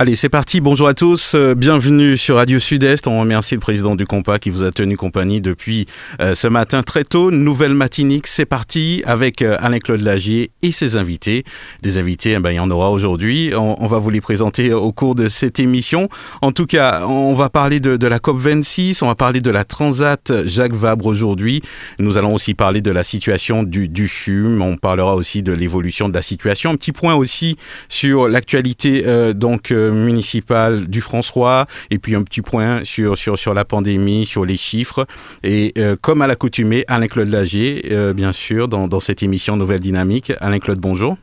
Allez, c'est parti. Bonjour à tous. Euh, bienvenue sur Radio Sud-Est. On remercie le président du Compas qui vous a tenu compagnie depuis euh, ce matin très tôt. Nouvelle matinique, c'est parti avec euh, Alain-Claude Lagier et ses invités. Des invités, eh ben, il y en aura aujourd'hui. On, va vous les présenter au cours de cette émission. En tout cas, on va parler de, la COP26, on va parler de la Transat Jacques Vabre aujourd'hui. Nous allons aussi parler de la situation du, du CHUM. On parlera aussi de l'évolution de la situation. Un petit point aussi sur l'actualité donc municipal du François et puis un petit point sur, sur, sur la pandémie, sur les chiffres. Et euh, comme à l'accoutumée, Alain-Claude Lagier, euh, bien sûr, dans, dans, cette émission Nouvelle Dynamique. Alain-Claude, bonjour.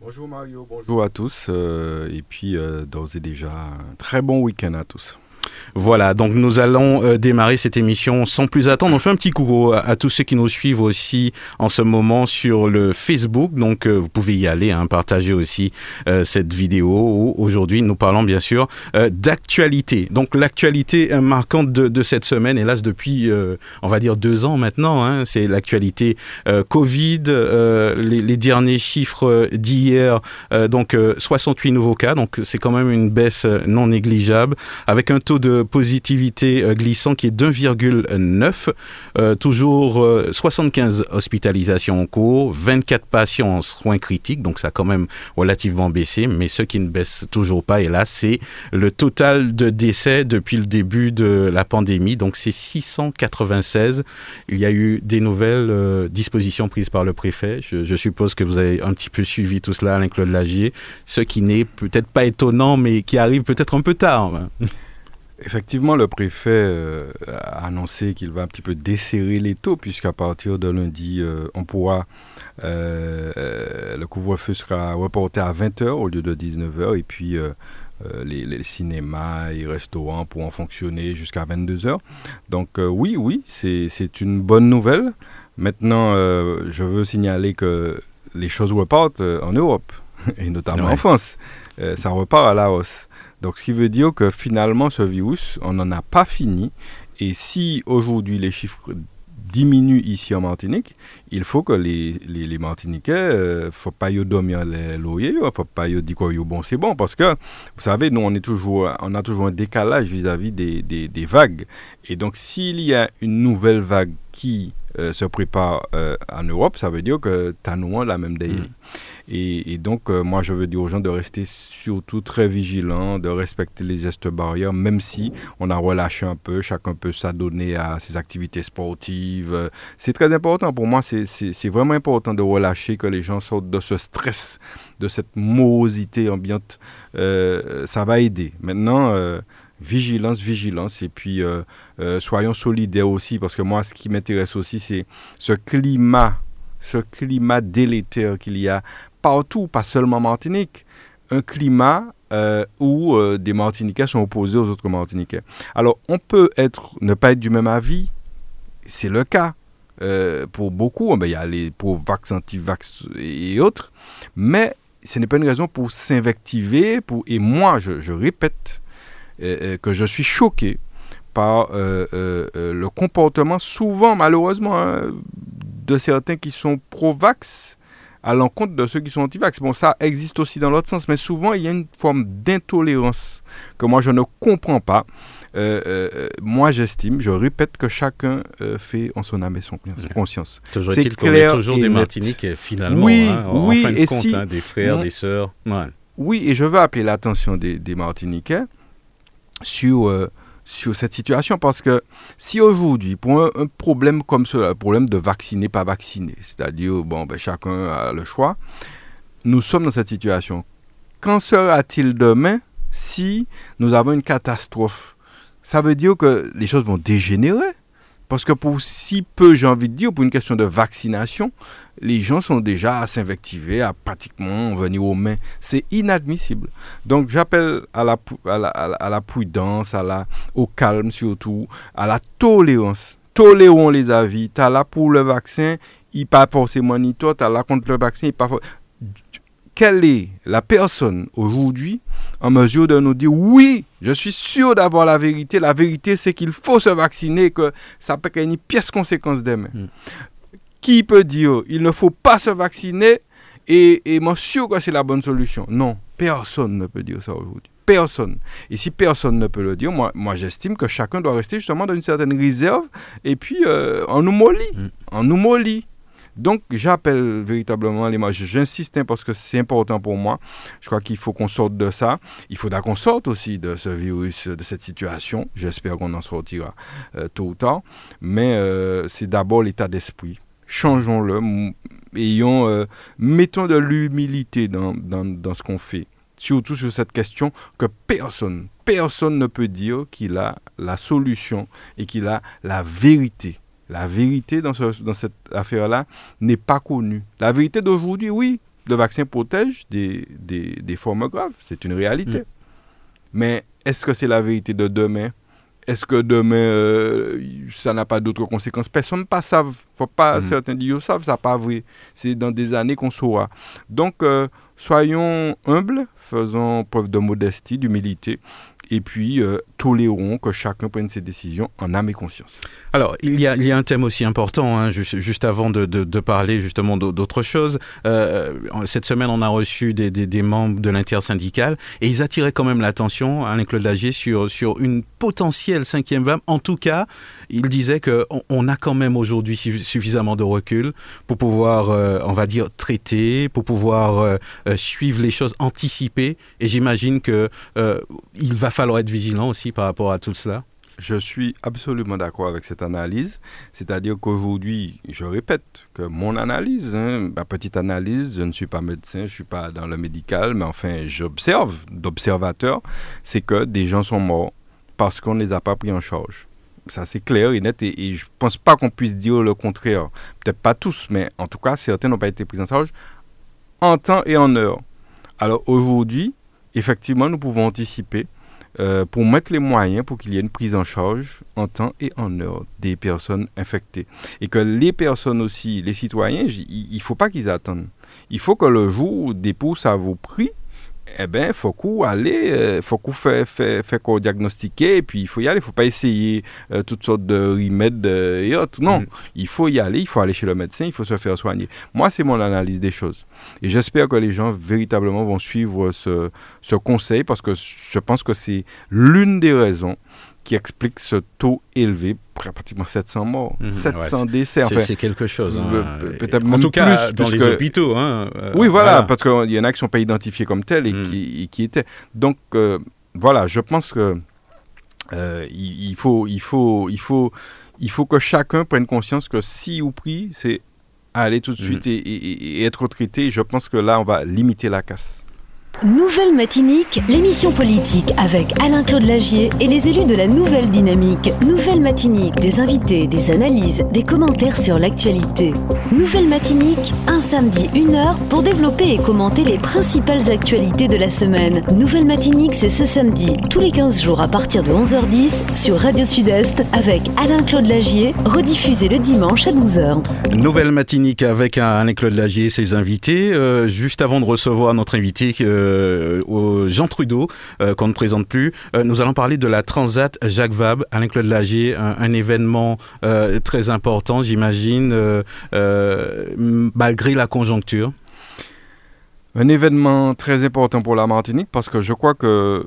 Bonjour Mario, bonjour à tous. Euh, et puis, d'ores et déjà, un très bon week-end à tous. Voilà, donc nous allons euh, démarrer cette émission sans plus attendre. On fait un petit coucou à, tous ceux qui nous suivent aussi en ce moment sur le Facebook. Donc euh, vous pouvez y aller, hein, partager aussi euh, cette vidéo. Aujourd'hui, nous parlons bien sûr d'actualité. Donc l'actualité marquante de, cette semaine, hélas depuis, on va dire deux ans maintenant, hein, c'est l'actualité Covid. Les, les, derniers chiffres d'hier, donc 68 nouveaux cas. Donc c'est quand même une baisse non négligeable avec un taux de positivité euh, glissant qui est d'1,9. Euh, toujours 75 euh, hospitalisations en cours, 24 patients en soins critiques, donc ça a quand même relativement baissé. Mais ce qui ne baisse toujours pas, là, c'est le total de décès depuis le début de la pandémie. Donc c'est 696. Il y a eu des nouvelles dispositions prises par le préfet. Je, je, suppose que vous avez un petit peu suivi tout cela, Alain-Claude Lagier. Ce qui n'est peut-être pas étonnant, mais qui arrive peut-être un peu tard. Effectivement, le préfet euh, a annoncé qu'il va un petit peu desserrer les taux, puisqu'à partir de lundi, euh, on pourra. Euh, le couvre-feu sera reporté à 20h au lieu de 19h, et puis les, les, cinémas et restaurants pourront fonctionner jusqu'à 22h. Donc, oui, oui, c'est une bonne nouvelle. Maintenant, je veux signaler que les choses repartent en Europe, et notamment en France. ça repart à la hausse. Donc, ce qui veut dire que finalement, ce virus, on n'en a pas fini. Et si aujourd'hui les chiffres diminuent ici en Martinique, il faut que les, les, les Martiniquais, euh, faut pas y dormir les loyers, faut pas y dire que bon c'est bon, parce que vous savez, nous on est toujours, on a toujours un décalage vis-à-vis des, des, vagues. Et donc s'il y a une nouvelle vague qui euh, se prépare euh, en Europe, ça veut dire que nous la même. Mm. Et, donc, euh, moi, je veux dire aux gens de rester surtout très vigilants, de respecter les gestes barrières, même si on a relâché un peu, chacun peut s'adonner à ses activités sportives. C'est très important. Pour moi, c'est vraiment important de relâcher, que les gens sortent de ce stress, de cette morosité ambiante. Euh, ça va aider. Maintenant, euh, vigilance, vigilance, et puis soyons solidaires aussi, parce que moi, ce qui m'intéresse aussi, c'est ce climat ce climat délétère qu'il y a partout, pas seulement Martinique, un climat euh, où euh, des Martiniquais sont opposés aux autres Martiniquais. Alors, on peut être, ne pas être du même avis, c'est le cas. Euh, pour beaucoup, ben, il y a les pro-vax, anti-vax et autres, mais ce n'est pas une raison pour s'invectiver. Et moi, je, répète que je suis choqué par le comportement, souvent malheureusement, hein, de certains qui sont pro-vax à l'encontre de ceux qui sont anti-vax. Bon, ça existe aussi dans l'autre sens, mais souvent il y a une forme d'intolérance que moi je ne comprends pas. Euh, euh, moi, j'estime, je répète que chacun euh, fait en son âme et son conscience. Toujours est-il qu'on est toujours des Martiniques, finalement, oui, hein, oui, en fin de compte, si, hein, des frères, des sœurs. Oui, et je veux appeler l'attention des, des Martiniquais sur sur cette situation parce que si aujourd'hui, pour un, problème comme ce, problème de vacciner, pas vacciner, c'est-à-dire, bon, ben, chacun a le choix, nous sommes dans cette situation. Qu'en sera-t-il demain si nous avons une catastrophe? Ça veut dire que les choses vont dégénérer Parce que pour si peu, j'ai envie de dire, pour une question de vaccination, les gens sont déjà à s'invectiver, à pratiquement venir aux mains. C'est inadmissible. Donc j'appelle à la, prudence, à la, au calme surtout, à la tolérance. Tolérons les avis. Tu as là pour le vaccin, il pas forcément ni toi, tu as là contre le vaccin, il pas Quelle est la personne aujourd'hui en mesure de nous dire oui, je suis sûr d'avoir la vérité. La vérité, c'est qu'il faut se vacciner, que ça peut être une pièce conséquence demain. Hmm. Qui peut dire il ne faut pas se vacciner et, et moi sûr que c'est la bonne solution? Non, personne ne peut dire ça aujourd'hui. Personne. Et si personne ne peut le dire, moi, moi j'estime que chacun doit rester justement dans une certaine réserve et puis euh, on nous mollit. Hmm. On nous mollit. Donc, j'appelle véritablement les mages. J'insiste hein, parce que c'est important pour moi. Je crois qu'il faut qu'on sorte de ça. Il faudra qu'on sorte aussi de ce virus, de cette situation. J'espère qu'on en sortira euh, tôt ou tard. Mais euh, c'est d'abord l'état d'esprit. Changeons-le. Euh, mettons de l'humilité dans, dans, dans ce qu'on fait surtout sur cette question que personne, personne ne peut dire qu'il a la solution et qu'il a la vérité. La vérité dans, dans cette affaire-là n'est pas connue. La vérité d'aujourd'hui, oui, le vaccin protège des, des, formes graves, c'est une réalité. Mm. Mais est-ce que c'est la vérité de demain? Est-ce que demain, euh, ça n'a pas d'autres conséquences? Personne ne pas savent. Faut pas, mm. Certains disent, savent, ça pas vrai. C'est dans des années qu'on saura. Donc, euh, soyons humbles, faisons preuve de modestie, d'humilité et puis euh, tolérons que chacun prenne ses décisions en âme et conscience. Alors, il y a, il y a un thème aussi important, hein, juste, juste, avant de, de, de parler justement d'autre chose. Euh, cette semaine, on a reçu des, des, des membres de l'intersyndicale et ils attiraient quand même l'attention, Alain-Claude Lagier, sur, sur une potentielle cinquième vague. En tout cas, il disait qu'on on a quand même aujourd'hui suffisamment de recul pour pouvoir, euh, on va dire, traiter, pour pouvoir euh, euh, suivre les choses, anticiper. Et j'imagine qu'il va falloir être vigilant aussi par rapport à tout cela. Je suis absolument d'accord avec cette analyse. C'est-à-dire qu'aujourd'hui, je répète que mon analyse, hein, ma petite analyse, je ne suis pas médecin, je ne suis pas dans le médical, mais enfin, j'observe d'observateur, c'est que des gens sont morts parce qu'on ne les a pas pris en charge. Ça, c'est clair et net. Et, je ne pense pas qu'on puisse dire le contraire. Peut-être pas tous, mais en tout cas, certains n'ont pas été pris en charge en temps et en heure. Alors aujourd'hui, effectivement, nous pouvons anticiper euh, pour mettre les moyens pour qu'il y ait une prise en charge en temps et en heure des personnes infectées. Et que les personnes aussi, les citoyens, il ne faut pas qu'ils attendent. Il faut que le jour des à vos prix, eh bien, faut qu'on aller, euh, faut qu'on fait, fait, fait qu'on diagnostiquer, et puis il faut y aller. Il faut pas essayer euh, toutes sortes de remèdes et autres. Non, mm. il faut y aller, il faut aller chez le médecin, il faut se faire soigner. Moi, c'est mon analyse des choses. Et j'espère que les gens véritablement vont suivre ce, ce conseil parce que je pense que c'est l'une des raisons qui explique ce taux élevé, pratiquement 700 morts, 700 mhm. décès. c'est quelque chose. Hein. Peut-être en tout cas, dans les hôpitaux. Hein, euh, oui, voilà, parce qu'il y en a qui ne sont pas identifiés comme tels et, mhm. qui, qui, étaient. Donc, euh, voilà, je pense que euh, il, faut, il, faut, il, faut, il faut que chacun prenne conscience que si ou prie, c'est aller tout de suite mhm. et, être traité. Je pense que là, on va limiter la casse. Nouvelle Matinique, l'émission politique avec Alain-Claude Lagier et les élus de la Nouvelle Dynamique. Nouvelle Matinique, des invités, des analyses, des commentaires sur l'actualité. Nouvelle Matinique, un samedi, une heure pour développer et commenter les principales actualités de la semaine. Nouvelle Matinique, c'est ce samedi, tous les 15 jours à partir de 11h10 sur Radio Sud-Est avec Alain-Claude Lagier, rediffusé le dimanche à 12h. Nouvelle Matinique avec Alain-Claude Lagier et ses invités. Euh, juste avant de recevoir notre invité, euh, Jean Trudeau, euh, qu'on ne présente plus. Euh, nous allons parler de la Transat Jacques Vabre, Alain-Claude Lagier, un, événement très important, j'imagine, malgré la conjoncture. Un événement très important pour la Martinique parce que je crois que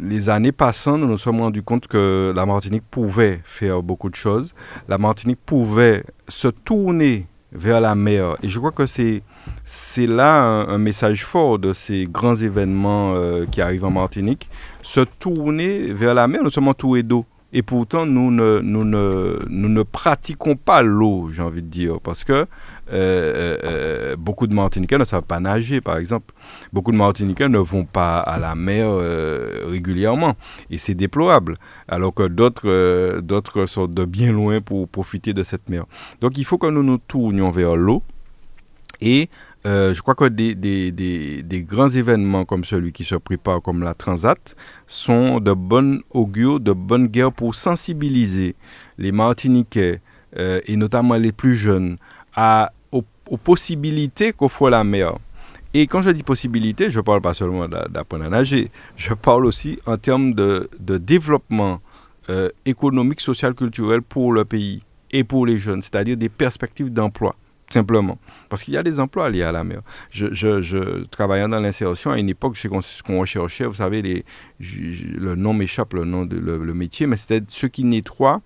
les années passant, nous nous sommes rendus compte que la Martinique pouvait faire beaucoup de choses. La Martinique pouvait se tourner vers la mer. Et je crois que c'est c'est là un, message fort de ces grands événements euh, qui arrivent en Martinique. Se tourner vers la mer, seulement tout est d'eau, et pourtant nous ne, nous ne, nous ne pratiquons pas l'eau, j'ai envie de dire, parce que euh, euh, beaucoup de Martiniquais ne savent pas nager, par exemple. Beaucoup de Martiniquais ne vont pas à la mer régulièrement, et c'est déplorable, alors que d'autres d'autres sont de bien loin pour profiter de cette mer. Donc il faut que nous nous tournions vers l'eau, et je crois que des, grands événements comme celui qui se prépare, comme la Transat, sont de bonnes augures, de bonnes guerres pour sensibiliser les Martiniquais, et notamment les plus jeunes, aux possibilités qu'offre la mer. Et quand je dis possibilités, je ne parle pas seulement d'apprendre à nager, je parle aussi en termes de, développement euh, économique, social, culturel pour le pays et pour les jeunes, c'est-à-dire des perspectives d'emploi simplement. Parce qu'il y a des emplois liés à la mer. Je, je, je travaillant dans l'insertion, à une époque, ce qu'on recherchait, vous savez, les, le nom m'échappe, le nom de le, métier, mais c'était ceux qui nettoient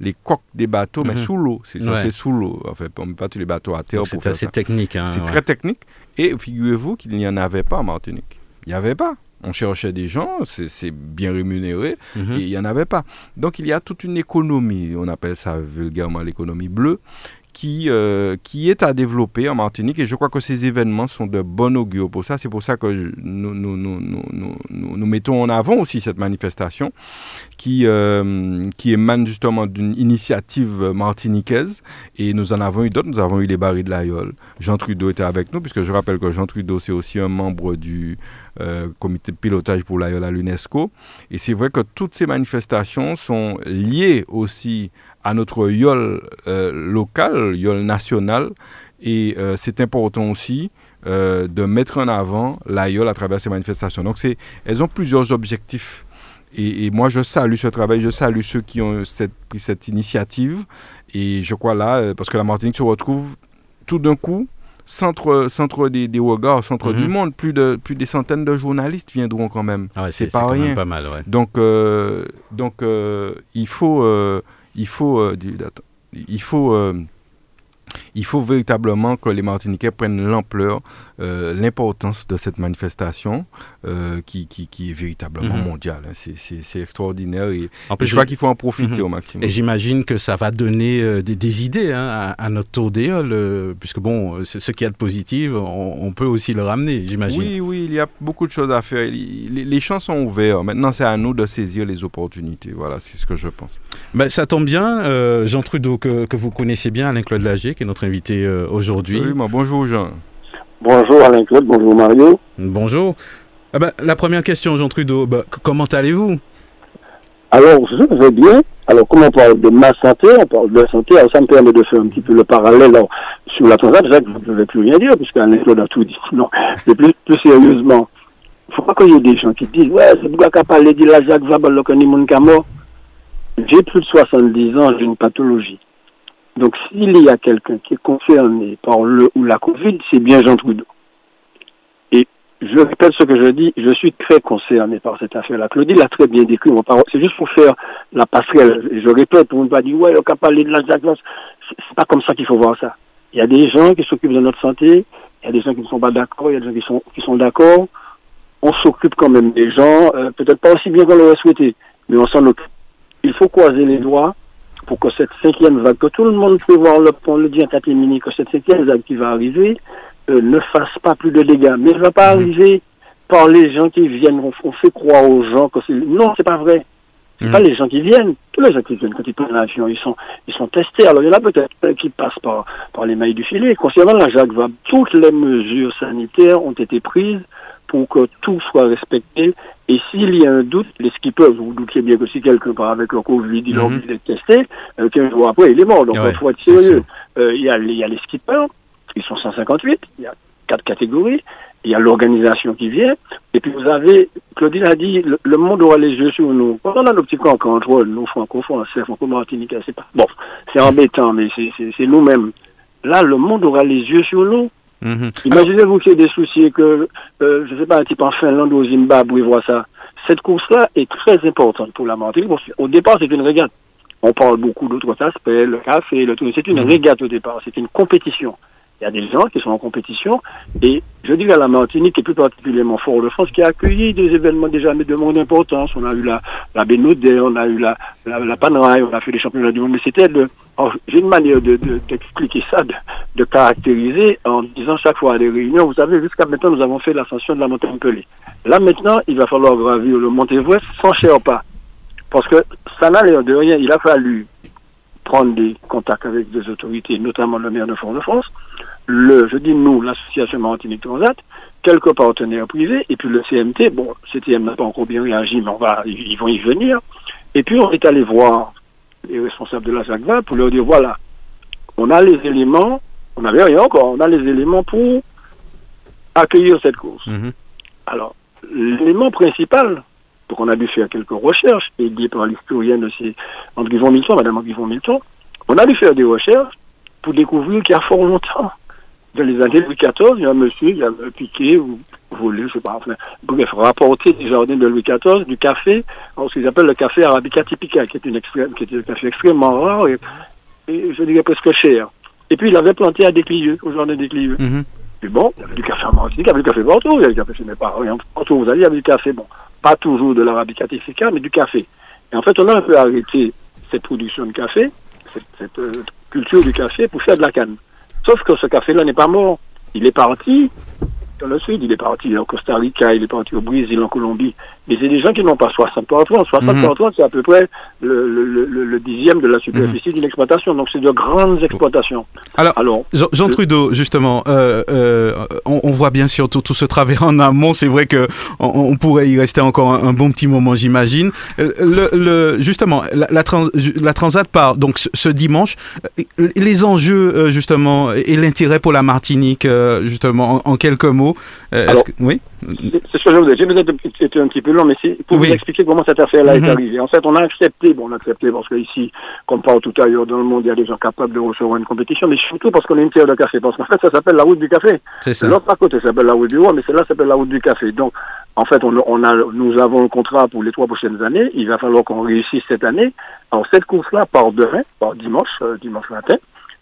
les coques des bateaux, mais mhm. sous l'eau. C'est ouais. sous l'eau. Enfin, on ne met pas tous les bateaux à terre. C'est assez technique. Hein, c'est très technique. Et figurez-vous qu'il n'y en avait pas en Martinique. Il n'y avait pas. On cherchait des gens, c'est bien rémunéré, mhm. et il n'y en avait pas. Donc il y a toute une économie, on appelle ça vulgairement l'économie bleue, qui, euh, qui est à développer en Martinique et je crois que ces événements sont de bon augure pour ça. C'est pour ça que nous, nous, nous, nous, mettons en avant aussi cette manifestation qui, euh, qui émane justement d'une initiative martiniquaise et nous en avons eu d'autres. Nous avons eu les barils de l'Aïol. Jean Trudeau était avec nous puisque je rappelle que Jean Trudeau c'est aussi un membre du euh, comité de pilotage pour l'Aïol à l'UNESCO. Et c'est vrai que toutes ces manifestations sont liées aussi à notre YOL euh, local, YOL national. Et euh, c'est important aussi euh, de mettre en avant la YOL à travers ces manifestations. Donc, elles ont plusieurs objectifs. Et, moi, je salue ce travail, je salue ceux qui ont cette, pris cette initiative. Et je crois là, parce que la Martinique se retrouve tout d'un coup centre, centre des, des regards, centre du mhm. monde. Plus, de, plus des centaines de journalistes viendront quand même. Ah c'est pas rien. pas mal, Donc, donc il faut il faut, euh, il faut euh, il faut véritablement que les Martiniquais prennent l'ampleur, euh, l'importance de cette manifestation euh, qui, qui, est véritablement mhm. mondiale. Hein. C'est extraordinaire et, je crois qu'il faut en profiter mhm. au maximum. Et j'imagine que ça va donner euh, des, idées hein, à, notre tour d'éole, puisque bon, ce qu'il y a de positif, on, peut aussi le ramener, j'imagine. Oui, oui, il y a beaucoup de choses à faire. Les, les champs sont ouverts. Maintenant, c'est à nous de saisir les opportunités. Voilà, c'est ce que je pense. Ben, ça tombe bien, Jean Trudeau, que, que, vous connaissez bien, Alain-Claude Lagier, qui est notre invité euh, aujourd'hui. Oui, bonjour Jean. Bonjour Alain-Claude, bonjour Mario. Bonjour. Ah ben, la première question, Jean Trudeau, ben, comment allez-vous? Alors, je vais bien. Alors, comme on parle de ma santé, on parle de santé, alors ça me permet de faire un petit peu le parallèle sur la transat. Je ne vais plus rien dire, puisque Alain-Claude a tout dit. Non, mais plus, plus sérieusement, il ne faut pas qu'il y ait des gens qui disent Ouais, c'est pourquoi qu'à parler de la Jacques Vabal, J'ai plus de 70 ans, j'ai une pathologie. Donc s'il y a quelqu'un qui est concerné par le ou la Covid, c'est bien Jean Trudeau. Et je répète ce que je dis, je suis très concerné par cette affaire-là. Claudie l'a très bien décrit, c'est juste pour faire la passerelle. Je répète, pour ne pas dire, ouais, on a parlé de la C'est pas comme ça qu'il faut voir ça. Il y a des gens qui s'occupent de notre santé, il y a des gens qui ne sont pas d'accord, il y a des gens qui sont, qui sont d'accord. On s'occupe quand même des gens, euh, peut-être pas aussi bien qu'on l'aurait souhaité, mais on s'en occupe. Il faut croiser les doigts pour que cette cinquième vague, que tout le monde peut voir le, on le dit en catémini, que cette cinquième vague qui va arriver euh, ne fasse pas plus de dégâts. Mais elle ne va pas mhm. arriver par les gens qui viennent. On, fait croire aux gens que c'est... Non, c'est pas vrai. C'est mhm. pas les gens qui viennent. Tous les gens qui viennent, quand ils prennent l'avion, ils sont, ils sont testés. Alors, il y en a peut-être qui passent par, par les mailles du filet. Concernant la Jacques Vabre, toutes les mesures sanitaires ont été prises pour que tout soit respecté et s'il y a un doute, les skippers, vous, vous doutiez bien que si quelqu'un part avec le Covid, il a envie d'être testé, euh, 15 jours après, il est mort. Donc, il faut être sérieux. Euh, il y, a, y a les skippers, ils sont 158, il y a quatre catégories, il y a l'organisation qui vient, et puis vous avez, Claudine a dit, le, monde aura les yeux sur nous. Quand on a nos petits camps contrôle, nous, franco-français, franco-martiniquais, c'est pas, bon, c'est embêtant, mais c'est nous-mêmes. Là, le monde aura les yeux sur nous. Mhm. Imaginez-vous qu'il y ait des soucis que, euh, je ne sais pas, un type en Finlande ou au Zimbabwe voit ça. Cette course-là est très importante pour la Martinique. Au départ, c'est une régate. On parle beaucoup d'autres aspects, le café, le tout. C'est une mhm. régate au départ, c'est une compétition. Il y a des gens qui sont en compétition. Et je dis à la Martinique, et plus particulièrement Fort-de-France, qui a accueilli des événements déjà de monde d'importance. On a eu la, la on a eu la, la, la Panraille, on a fait les championnats du monde. Mais c'était de, j'ai une manière de, d'expliquer ça, de, de, caractériser en disant chaque fois à des réunions, vous savez, jusqu'à maintenant, nous avons fait l'ascension de la montagne Pelée. Là, maintenant, il va falloir gravir le Mont Everest sans cher pas. Parce que ça n'a l'air de rien. Il a fallu prendre des contacts avec des autorités, notamment le maire de Fort-de-France, le, je dis nous, l'association Martinique Transat, quelques partenaires privés, et puis le CMT, bon, CTM n'a pas encore bien réagi, mais on va, ils vont y venir. Et puis on est allé voir les responsables de la SACVA pour leur dire, voilà, on a les éléments, on n'avait rien encore, on a les éléments pour accueillir cette course. Mhm. Alors, l'élément principal, donc on a dû faire quelques recherches, aidé par l'historienne de ces André Yvon Milton, Madame André Yvon Milton. On a dû faire des recherches pour découvrir qu'il y a fort longtemps, dans les années 2014, il y a un monsieur qui a piqué ou volé, je sais pas, enfin, bref, rapporté des jardins de Louis XIV du café, ce qu'ils appellent le café arabica typica, qui est, une extrême, qui est un café extrêmement rare et, je dirais presque cher. Et puis il avait planté à Déclieux, au jardin Déclieux. Mm Et bon, il y avait du café à Martinique, il y avait du café partout, il y avait du café chez mes parents, partout vous allez, il y avait du café, bon, pas toujours de l'arabica typica, mais du café. Et en fait, on a un peu arrêté cette production de café, cette, cette euh, culture du café, pour faire de la canne. Sauf que ce café-là n'est pas mort. Il est parti dans le sud, il est parti au Costa Rica, il est parti au Brésil, en Colombie. Mais c'est des gens qui n'ont pas 60 par 30. 60 mhm. par 30, c'est à peu près le, le, le, dixième de la superficie mhm. d'une exploitation. Donc c'est de grandes exploitations. Alors, Alors Jean, Trudeau, justement, euh, euh, on, voit bien sûr tout, tout ce travail en amont. C'est vrai que on, pourrait y rester encore un, bon petit moment, j'imagine. Euh, le, justement, la, la, Transat part donc ce, dimanche. Les enjeux, justement, et l'intérêt pour la Martinique, justement, en quelques mots. Euh, oui? C'est ce que je vous. J'ai peut-être été un petit peu long, mais c'est pour vous expliquer comment cette affaire-là est mhm. arrivée. En fait, on a accepté, bon, on a accepté parce qu'ici, comme partout ailleurs dans le monde, il y a des gens capables de recevoir une compétition, mais surtout parce qu'on est une terre de café. Parce qu'en fait, ça s'appelle la route du café. L'autre à côté s'appelle la route du roi, mais celle-là s'appelle la route du café. Donc, en fait, on, on, a, nous avons un contrat pour les trois prochaines années. Il va falloir qu'on réussisse cette année. Alors, cette course-là part demain, part dimanche, euh, dimanche matin.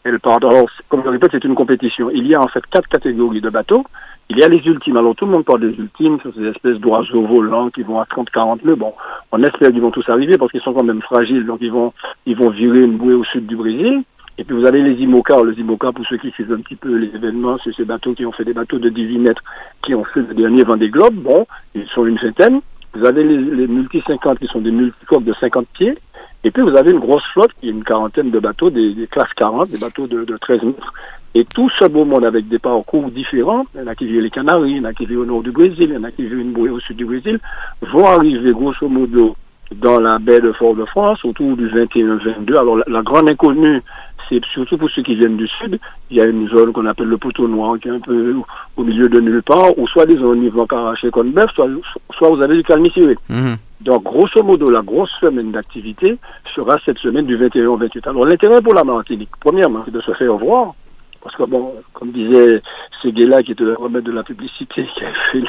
Elle part, alors, comme je répète, c'est une compétition. Il y a en fait quatre catégories de bateaux. Il y a les ultimes. Alors tout le monde parle des ultimes, sur ces espèces d'oiseaux volants qui vont à 30-40 nœuds. Bon, on espère qu'ils vont tous arriver parce qu'ils sont quand même fragiles. Donc ils vont, ils vont virer une bouée au sud du Brésil. Et puis vous avez les IMOCA. Les IMOCA, pour ceux qui suivent un petit peu les événements, c'est ces bateaux qui ont fait des bateaux de 18 mètres, qui ont fait le dernier Vendée Globe. Bon, ils sont une vingtaine. Vous avez les, les multi 50 qui sont des multicoques de 50 pieds. Et puis vous avez une grosse flotte qui est une quarantaine de bateaux, des, classes 40, des bateaux de, de 13 mètres. Et tout ce beau monde avec des parcours différents, il y en a qui vivent les Canaries, il y en a qui vivent au nord du Brésil, il y en a qui vivent une bouée au sud du Brésil, vont arriver grosso modo dans la baie de Fort-de-France autour du 21-22. Alors la, grande inconnue, c'est surtout pour ceux qui viennent du sud, il y a une zone qu'on appelle le poteau noir qui est un peu au milieu de nulle part, où soit des zones niveau caraché comme bœuf, soit, soit vous avez du calme mmh. Donc, grosso modo, la grosse semaine d'activité sera cette semaine du 21 au 28. Alors, l'intérêt pour la Martinique, premièrement, c'est de se faire voir, parce que, bon, comme disait Seguela, qui était le remède de la publicité, qui a fait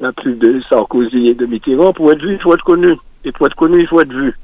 la pub de Sarkozy et de Mitterrand, pour être vu, il faut être connu. Et pour être connu, il faut être vu.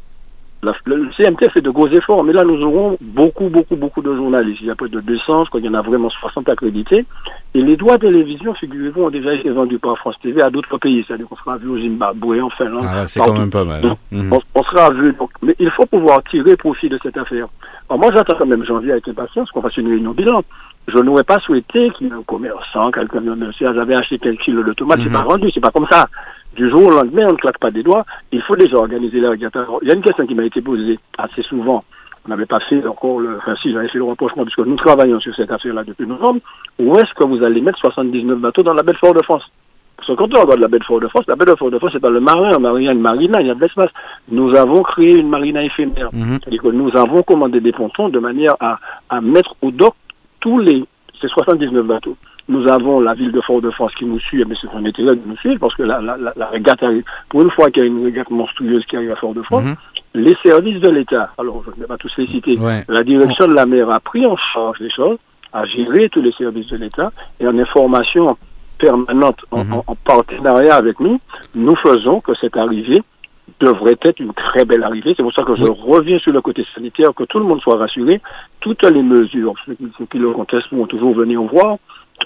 Le CMT fait de gros efforts, mais là, nous aurons beaucoup, beaucoup, beaucoup de journalistes. Il y a près de 200, je crois qu'il y en a vraiment 60 accrédités. Et les droits de télévision, figurez-vous, ont déjà été vendus par France TV à d'autres pays. C'est-à-dire qu'on sera vu au Zimbabwe, en Finlande. Ah, c'est quand même pas mal. Hein. Mhm. on, sera vu. mais il faut pouvoir tirer profit de cette affaire. Alors moi, j'attends quand même janvier avec impatience qu'on fasse une réunion bilan je n'aurais pas souhaité qu'il y ait un commerçant, quelqu'un j'avais acheté quelques kilos de tomates, c'est pas mhm. rendu, c'est pas comme ça. Du jour au lendemain, on ne claque pas des doigts. Il faut déjà organiser les régates. Il y a une question qui m'a été posée assez souvent. On n'avait pas fait encore le, enfin si, j'avais fait le rapprochement puisque nous travaillons sur cette affaire-là depuis novembre. Où est-ce que vous allez mettre 79 bateaux dans la baie de Fort-de-France? Parce que quand on regarde la baie de Fort-de-France, la baie de Fort-de-France, c'est pas le marin, il y a une marina, il y a de l'espace. Nous avons créé une marina éphémère. Mhm. C'est-à-dire que nous avons commandé des pontons de manière à, à mettre au dock tous les, c'est 79 bateaux. Nous avons la ville de Fort-de-France qui nous suit, mais c'est un intérêt de nous suivre parce que la, la, la, régate arrive. Pour une fois qu'il y a une régate monstrueuse qui arrive à Fort-de-France, mhm. les services de l'État, alors je ne vais pas tous les citer, la direction de la mer a pris en charge les choses, a géré tous les services de l'État et en information permanente, en, mhm. en, partenariat avec nous, nous faisons que cette arrivée devrait être une très belle arrivée. C'est pour ça que je reviens sur le côté sanitaire, que tout le monde soit rassuré. Toutes les mesures, ceux qui, le contestent vont toujours venir voir.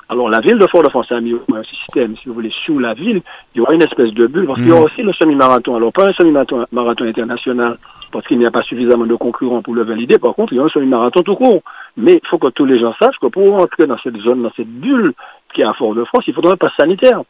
Alors la ville de Fort-de-France a mis un système, si vous voulez, sous la ville, il y aura une espèce de bulle, parce qu'il y aura mm. aussi le semi-marathon. Alors pas un semi-marathon international, parce qu'il n'y a pas suffisamment de concurrents pour le valider. Par contre, il y a un semi-marathon tout court. Mais il faut que tous les gens sachent que pour entrer dans cette zone, dans cette bulle qui est à Fort-de-France, il faudra un pass sanitaire.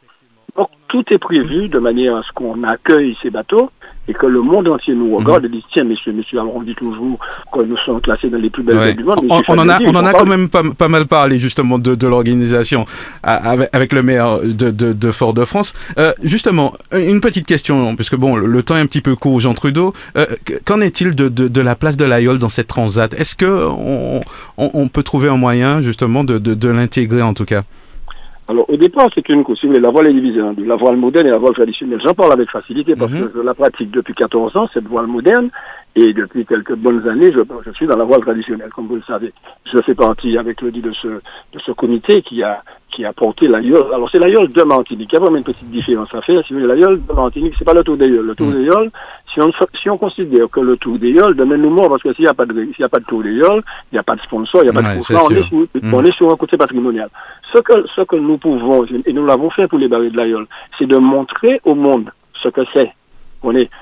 Donc tout est prévu de manière à ce qu'on accueille ces bateaux et que le monde entier nous regarde mhm. et dit tiens messieurs, messieurs, alors on dit toujours que nous sommes classés dans les plus belles villes du monde. On, on, en a, on en a quand même pas, pas, mal parlé justement de, de l'organisation avec, avec, le maire de, de, de Fort-de-France. Euh, justement, une petite question, puisque bon, le, temps est un petit peu court, Jean Trudeau. Euh, Qu'en est-il de, la place de l'Aïol dans cette transat? Est-ce que on, on, peut trouver un moyen justement de, de l'intégrer en tout cas? Alors, au départ, c'est une course. La voile est divisée en deux. La voile moderne et la voile traditionnelle. J'en parle avec facilité parce mhm. que je la pratique depuis 14 ans, cette voile moderne. Et depuis quelques bonnes années, je, je suis dans la voile traditionnelle, comme vous le savez. Je fais partie avec le dit de ce, de ce comité qui a, qui a porté l'aïeul. Alors, c'est l'aïeul de Martinique. Il y a vraiment une petite différence à faire. Si vous voulez, l'aïeul de Martinique, c'est pas le tour d'aïeul. Le tour d'aïeul, si on, si on considère que le tour d'aïeul, demain-nous mort, parce que s'il n'y a pas de, s'il y a pas de tour d'aïeul, il n'y a pas de sponsor, il n'y a pas de sponsor, on, est sur, mmh. on est sur un côté patrimonial. Ce que, ce que nous pouvons, et nous l'avons fait pour les barils de l'aïeul, c'est de montrer au monde ce que c'est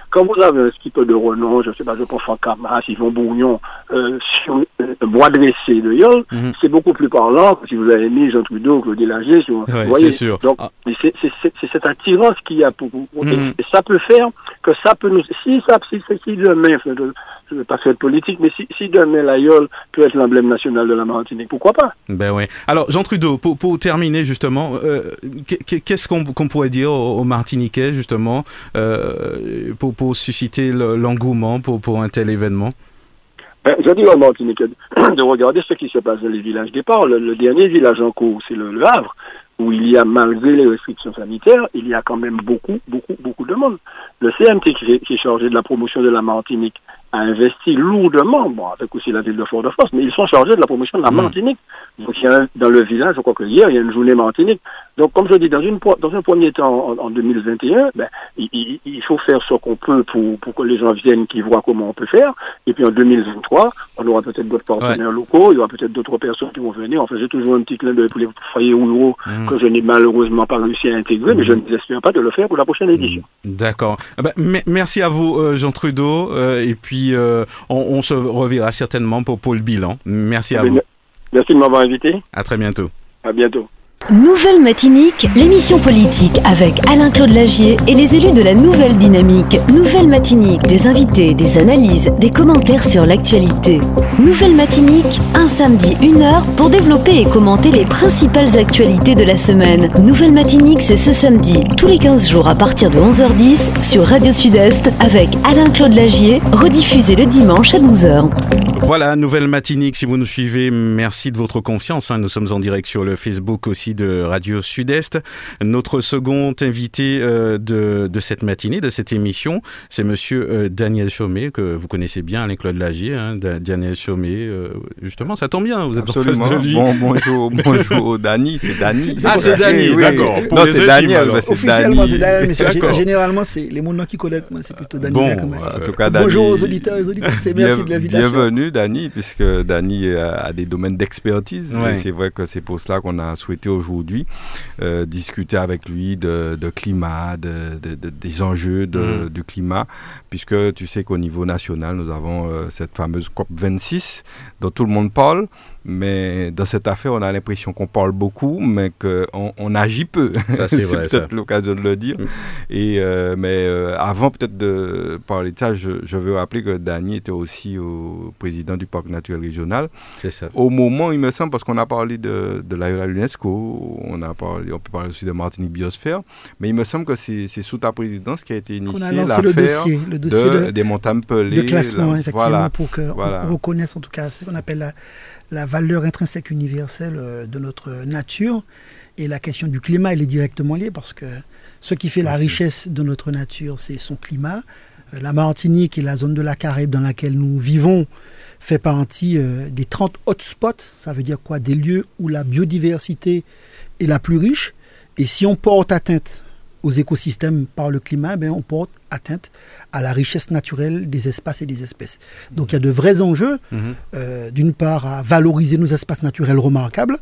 quand vous avez un skipper de renom, je sais pas, je pense Camas, Yvon Bourgnon, euh, sur euh, bois dressé de Yol, mhm. c'est beaucoup plus parlant que si vous avez mis Jean Trudeau, Claude Lager, sur, vous voyez. Sûr. Donc, ah. c'est cette attirance qu'il y a pour vous. Mhm. Et ça peut faire que ça peut nous, si ça, si, si demain, je ne vais pas faire de politique, mais si, si demain l'aïeul peut être l'emblème national de la Martinique, pourquoi pas? Ben oui. Alors, Jean Trudeau, pour, pour terminer, justement, euh, qu'est-ce qu'on pourrait dire aux, Martiniquais, justement, euh, pour, pour susciter l'engouement pour, pour un tel événement? Ben, je dis aux Martiniquais de regarder ce qui se passe dans les villages départ. Le, le dernier village en cours, c'est le, Havre, où il y a, malgré les restrictions sanitaires, il y a quand même beaucoup, beaucoup, beaucoup de monde. Le CMT qui, est chargé de la promotion de la Martinique a investi lourdement, bon, avec aussi la ville de Fort-de-France, mais ils sont chargés de la promotion de la mmh. Martinique. Donc, il y a dans le village, je crois que hier, il y a une journée Martinique. Donc, comme je dis, dans, une, dans un premier temps, en, 2021, ben, il, il, faut faire ce qu'on peut pour, pour que les gens viennent, qui voient comment on peut faire. Et puis, en 2023, on aura peut-être d'autres partenaires locaux, il y aura peut-être d'autres personnes qui vont venir. Enfin, j'ai toujours un petit clin d'œil pour les foyers ou mmh. que je n'ai malheureusement pas réussi à intégrer, mais je mmh. n'espère pas de le faire pour la prochaine édition. D'accord. Ah ben, merci à vous, euh, Jean Trudeau. Euh, et puis, euh, on, se reverra certainement pour, pour le bilan. Merci à vous. Merci de m'avoir invité. À très bientôt. À bientôt. Nouvelle Matinique, l'émission politique avec Alain-Claude Lagier et les élus de la Nouvelle Dynamique. Nouvelle Matinique, des invités, des analyses, des commentaires sur l'actualité. Nouvelle Matinique, un samedi, une heure pour développer et commenter les principales actualités de la semaine. Nouvelle Matinique, c'est ce samedi, tous les 15 jours à partir de 11h10 sur Radio Sud-Est avec Alain-Claude Lagier, rediffusé le dimanche à 12h. Voilà, Nouvelle Matinique, si vous nous suivez, merci de votre confiance. Hein. Nous sommes en direct sur le Facebook aussi de Radio Sud-Est. Notre second invité euh, de, de, cette matinée, de cette émission, c'est Monsieur euh, Daniel Chaumet, que vous connaissez bien, Alain-Claude Lagier. Hein, Daniel Chaumet, euh, justement, ça tombe bien, vous êtes Absolument. en face de lui. Bon, bonjour, bonjour, Dani, c'est Dani. Ah, c'est Dani, d'accord. Non, c'est Daniel. Officiellement, c'est Daniel, mais généralement, c'est les mots qui connaissent, moi, c'est plutôt Dani. Bon, en tout cas, Dani, Bonjour aux auditeurs et aux auditeurs, c'est merci de l'invitation. Bienvenue, Dani, puisque Dani a, des domaines d'expertise. C'est vrai que c'est pour cela qu'on a souhaité aujourd'hui euh, discuter avec lui de, climat, de, des enjeux de, mm. du climat, puisque tu sais qu'au niveau national, nous avons euh, cette fameuse COP 26 dont tout le monde parle. Mais dans cette affaire, on a l'impression qu'on parle beaucoup, mais qu'on on agit peu. Ça, c'est vrai. c'est peut-être l'occasion de le dire. Mm. Et, euh, mais euh, avant peut-être de parler de ça, je, je, veux rappeler que Dany était aussi au président du parc naturel régional. C'est ça. Au moment, il me semble, parce qu'on a parlé de, de la l'UNESCO, on, a parlé, on peut parler aussi de Martinique Biosphère, mais il me semble que c'est sous ta présidence qui a été initié l'affaire le dossier, le dossier de, des montagnes pelées. Le classement, effectivement, pour qu'on reconnaisse en tout cas ce qu'on appelle la la valeur intrinsèque universelle euh, de notre nature. Et la question du climat, elle est directement liée parce que ce qui fait la richesse de notre nature, c'est son climat. Euh, la Martinique et la zone de la Caraïbe dans laquelle nous vivons fait partie euh, des 30 hotspots. Ça veut dire quoi? Des lieux où la biodiversité est la plus riche. Et si on porte atteinte aux écosystèmes par le climat, ben, on porte atteinte à la richesse naturelle des espaces et des espèces. Donc il y a de vrais enjeux, mhm. euh, d'une part à valoriser nos espaces naturels remarquables,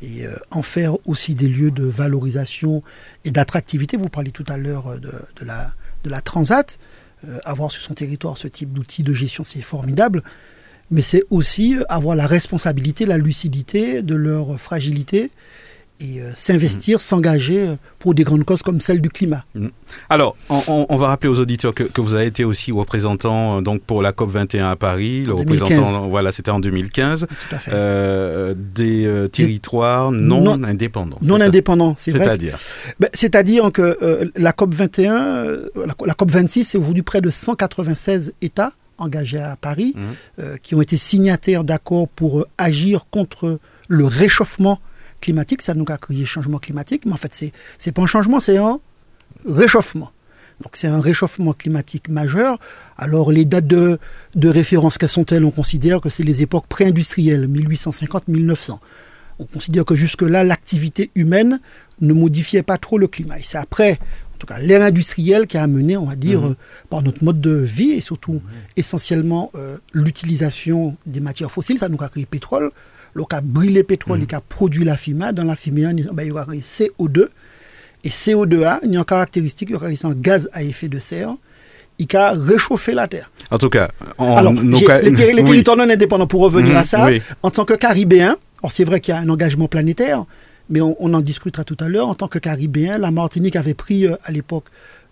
et euh, en faire aussi des lieux de valorisation et d'attractivité. Vous parliez tout à l'heure euh, de, la, de la transat. avoir sur son territoire ce type d'outils de gestion, c'est formidable. Mais c'est aussi avoir la responsabilité, la lucidité de leur fragilité et euh, s'investir, mm. s'engager euh, pour des grandes causes comme celle du climat. Mm. Alors, on, va rappeler aux auditeurs que, vous avez été aussi représentant euh, donc pour la COP 21 à Paris, le représentant, voilà, c'était en 2015, des territoires non, indépendants. Non indépendants, c'est vrai. C'est-à-dire ben, C'est-à-dire que la COP 21, la, COP 26, c'est aujourd'hui près de 196 États engagés à Paris mm. qui ont été signataires d'accords pour agir contre le réchauffement climatique, ça nous a créé changement climatique, mais en fait, c'est n'est pas un changement, c'est un réchauffement. Donc c'est un réchauffement climatique majeur. Alors les dates de, de référence, quelles sont-elles? On considère que c'est les époques pré-industrielles, 1850-1900. On considère que jusque-là, l'activité humaine ne modifiait pas trop le climat. Et c'est après, en tout cas, l'ère industrielle qui a amené, on va dire, mmh. euh, par notre mode de vie et surtout mmh. essentiellement euh, l'utilisation des matières fossiles, ça nous a créé pétrole, le cas brûler pétrole, mm. qui a produit la fumée. Dans la fumée, ben, il y aura CO2. Et CO2, il y a une caractéristique, il y aura un gaz à effet de serre qui a réchauffé la Terre. En tout cas, Alors, les, territoires non indépendants, pour revenir mm, à ça, en tant que Caribéen, c'est vrai qu'il y a un engagement planétaire, mais on, en discutera tout à l'heure, en tant que Caribéen, la Martinique avait pris euh, à l'époque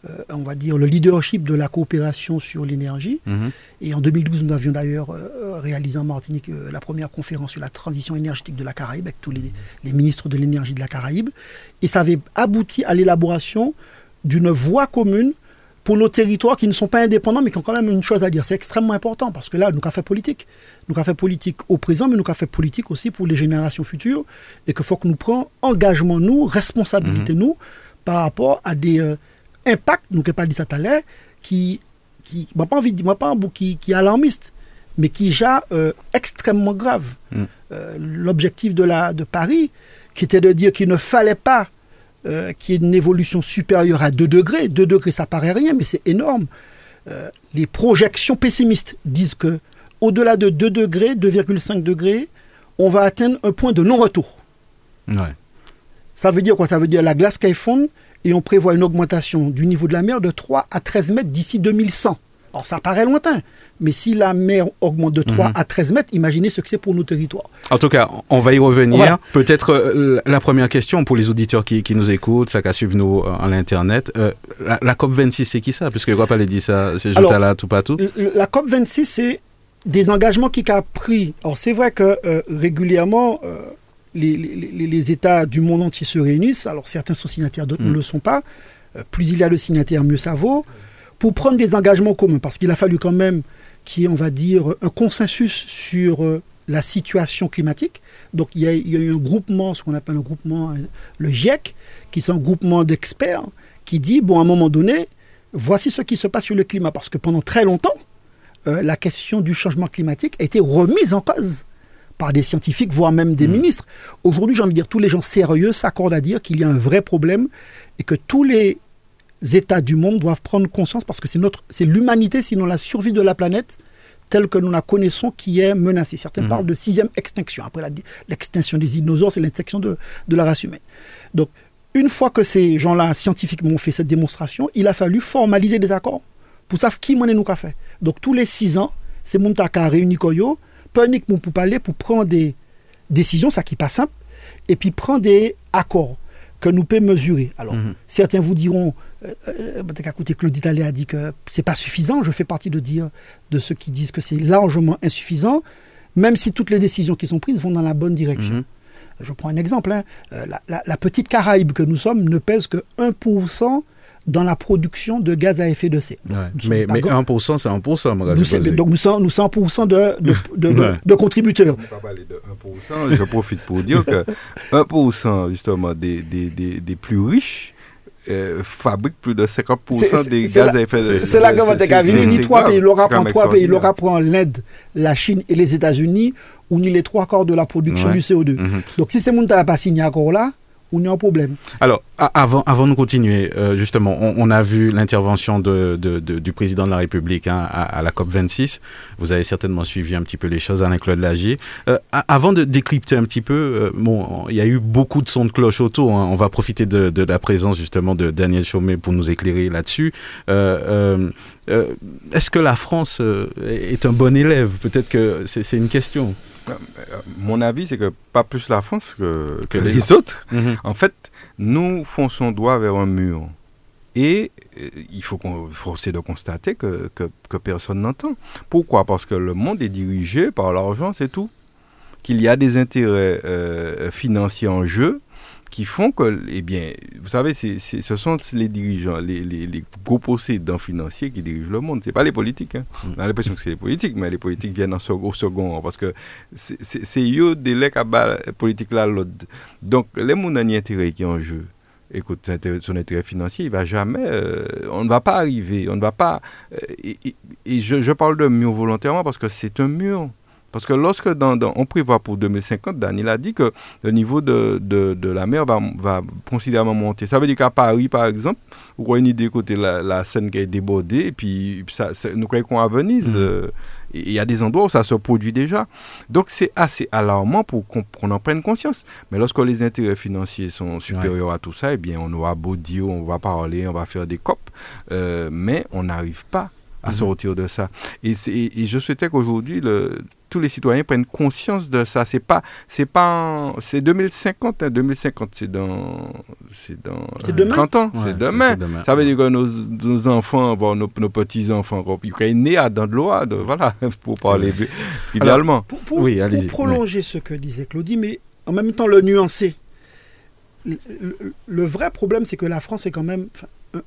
euh, on va dire, le leadership de la coopération sur l'énergie. Mhm. Et en 2012, nous avions d'ailleurs euh, réalisé en Martinique euh, la première conférence sur la transition énergétique de la Caraïbe avec tous les, ministres de l'énergie de la Caraïbe. Et ça avait abouti à l'élaboration d'une voie commune pour nos territoires qui ne sont pas indépendants, mais qui ont quand même une chose à dire. C'est extrêmement important parce que là, nous avons fait politique. Nous avons fait politique au présent, mais nous avons fait politique aussi pour les générations futures. Et qu'il faut que nous prenions engagement, nous, responsabilité, mhm. nous, par rapport à des impact, nous n'avons pas dit ça tout à l'heure, qui, qui moi pas envie de dire, pas un bout qui, qui est alarmiste, mais qui est déjà euh, extrêmement grave. Mm. Euh, l'objectif de, la, de Paris, qui était de dire qu'il ne fallait pas euh, qu'il y ait une évolution supérieure à 2 degrés. 2 degrés, ça paraît rien, mais c'est énorme. les projections pessimistes disent que au-delà de 2 degrés, 2,5 degrés, on va atteindre un point de non-retour. Ça veut dire quoi? Ça veut dire la glace qui fond et on prévoit une augmentation du niveau de la mer de 3 à 13 mètres d'ici 2100. Alors ça paraît lointain, mais si la mer augmente de 3 mhm. à 13 mètres, imaginez ce que c'est pour nos territoires. En tout cas, on va y revenir. Peut-être euh, la première question pour les auditeurs qui, nous écoutent, ça qu'à suivre nous euh, à l'internet. Euh, la, COP 26, c'est qui ça? Puisque je crois pas les dit ça, c'est juste là tout pas tout. La COP 26, c'est des engagements qui a pris. Alors c'est vrai que régulièrement les, États du monde entier se réunissent. Alors certains sont signataires, d'autres ne mm. le sont pas. Euh, plus il y a de signataires, mieux ça vaut. Pour prendre des engagements communs, parce qu'il a fallu quand même qu'il y ait, on va dire, un consensus sur euh, la situation climatique. Donc il y, a, eu un groupement, ce qu'on appelle un groupement, euh, le GIEC, qui est un groupement d'experts, qui dit, bon, à un moment donné, voici ce qui se passe sur le climat. Parce que pendant très longtemps, la question du changement climatique a été remise en cause par des scientifiques, voire même des mm. ministres. Aujourd'hui, j'ai envie de dire, tous les gens sérieux s'accordent à dire qu'il y a un vrai problème et que tous les États du monde doivent prendre conscience parce que c'est notre, c'est l'humanité, sinon la survie de la planète telle que nous la connaissons qui est menacée. Certains mm. parlent de sixième extinction. Après l'extinction des dinosaures, c'est l'extinction de, de la race humaine. Donc, une fois que ces gens-là, scientifiquement, ont fait cette démonstration, il a fallu formaliser des accords pour savoir qui m'en est nous qu'a fait. Donc, tous les six ans, c'est Montaka réuni Koyo, pas uniquement pour parler, pour prendre des décisions, ça qui n'est pas simple, et puis prendre des accords que nous pouvons mesurer. Alors, mhm. certains vous diront, euh, euh, écoutez, Claude Italie a dit que c'est pas suffisant. Je fais partie de dire de ceux qui disent que c'est largement insuffisant, même si toutes les décisions qui sont prises vont dans la bonne direction. Mhm. Je prends un exemple. Hein. Euh, la, la, petite Caraïbe que nous sommes ne pèse que 1% dans la production de gaz à effet de serre. Mais, mais 1%, c'est 1%. Nous, donc nous sommes, nous 100% de, de, de, de, contributeurs. je profite pour dire que 1% justement des, des, des, des plus riches euh, fabriquent plus de 50% des gaz à effet de serre. C'est là que votre ni trois pays, l'aura prend trois pays, l'aura prend l'Inde, la Chine et les États-Unis, où ni les trois quarts de la production du CO2. Mhm. Donc si ces gens n'ont pas signé accord là, problème. Alors, avant, avant de continuer, euh, justement, on, a vu l'intervention du président de la République hein, à, la COP26. Vous avez certainement suivi un petit peu les choses, Alain-Claude Lagier. Euh, avant de décrypter un petit peu, euh, bon, il y a eu beaucoup de sons de cloche autour. Hein. On va profiter de, la présence justement de Daniel Chaumet pour nous éclairer là-dessus. Est-ce que la France est un bon élève? Peut-être que c'est une question. Mon avis, c'est que pas plus la France que, les autres. Mhm. En fait, nous fonçons droit vers un mur. Et euh, il faut forcer de constater que, que personne n'entend. Pourquoi? Parce que le monde est dirigé par l'argent, c'est tout. Qu'il y a des intérêts euh, financiers en jeu qui font que, eh bien, vous savez, ce sont les dirigeants, les, les, gros possédants financiers qui dirigent le monde. Ce n'est pas les politiques. Hein. Mm. On a l'impression que c'est les politiques, mais les politiques viennent en au second, parce que c'est eux des lecs à politique là Donc, les mondes intérêt qui sont en jeu, écoute, son intérêt financier, il va jamais, euh, on ne va pas arriver, on ne va pas, euh, et, je, je, parle de mur volontairement parce que c'est un mur. Parce que lorsque on prévoit pour 2050, Daniel a dit que le niveau de, de, la mer va, va, considérablement monter. Ça veut dire qu'à Paris, par exemple, vous voyez une idée côté la, la Seine qui est débordée, et puis ça, nous croyons qu'à Venise, mm. euh, il y a des endroits où ça se produit déjà. Donc c'est assez alarmant pour qu'on en prenne conscience. Mais lorsque les intérêts financiers sont supérieurs à tout ça, eh bien on aura beau dire, on va parler, on va faire des COP, euh, mais on n'arrive pas à mm-hmm. sortir de ça. Et, et je souhaitais qu'aujourd'hui, tous les citoyens prennent conscience de ça. C'est pas, c'est pas, c'est 2050. 2050, hein. c'est dans, c'est dans 30 ans. c'est demain. Ça veut dire que nos, enfants, nos, petits enfants, ils seraient nés à dans de loi, voilà, pour parler idéalement. Pour, oui, pour prolonger ce que disait Claudie, mais en même temps le nuancer. Le, vrai problème, c'est que la France est quand même,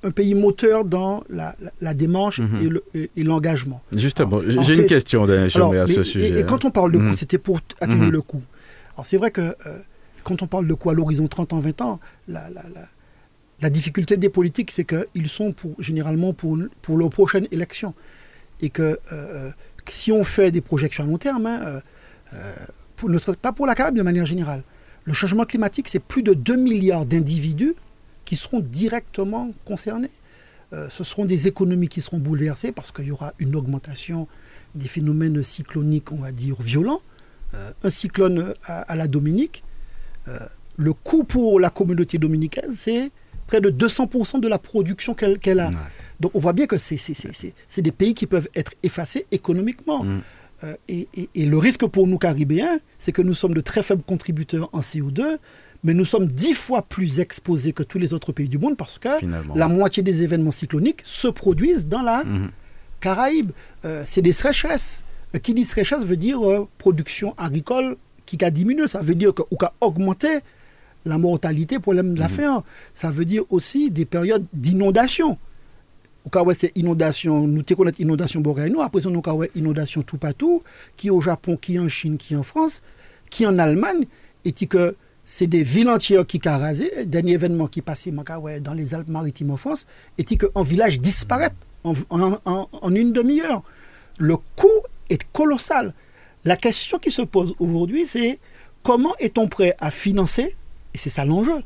un, pays moteur dans la, la, démarche mhm. et l'engagement. Justement, j'ai une question à ce sujet. Et, quand on parle de coût, mhm. c'était pour atténuer mhm. le coût. Alors c'est vrai que euh, quand on parle de coût à l'horizon 30 ans, 20 ans, la, la difficulté des politiques, c'est qu'ils sont pour, généralement pour, pour leur prochaine élection. Et que euh, euh, si on fait des projections à long terme, hein, pour, ne serait pas pour la Caraïbe de manière générale, le changement climatique, c'est plus de 2 milliards d'individus qui seront directement concernés. Euh, ce seront des économies qui seront bouleversées parce qu'il y aura une augmentation des phénomènes cycloniques, on va dire, violents. Euh, un cyclone à, la Dominique, euh, le coût pour la communauté dominicaine, c'est près de 200% de la production qu'elle a. Donc on voit bien que c'est des pays qui peuvent être effacés économiquement. Mm. et, et, le risque pour nous caribéens, c'est que nous sommes de très faibles contributeurs en CO2, mais nous sommes dix fois plus exposés que tous les autres pays du monde parce que la moitié des événements cycloniques se produisent dans la mhm. Caraïbe. Euh, c'est des sécheresses. Euh, qui dit sécheresse veut dire euh, production agricole qui a diminué. Ça veut dire qu'on a augmenté la mortalité, problème de la mhm. faim. Ça veut dire aussi des périodes d'inondation. Au cas où c'est inondation, nous te connaissons inondation boréale, après nous avons inondation tout partout, qui au Japon, qui en Chine, qui en France, qui en Allemagne, et que c'est des villes entières qui ont rasé. Dernier événement qui passait dans les Alpes-Maritimes en France, et qu'un village disparaît en, une demi-heure. Le coût est colossal. La question qui se pose aujourd'hui, c'est comment est-on prêt à financer, et c'est ça l'enjeu,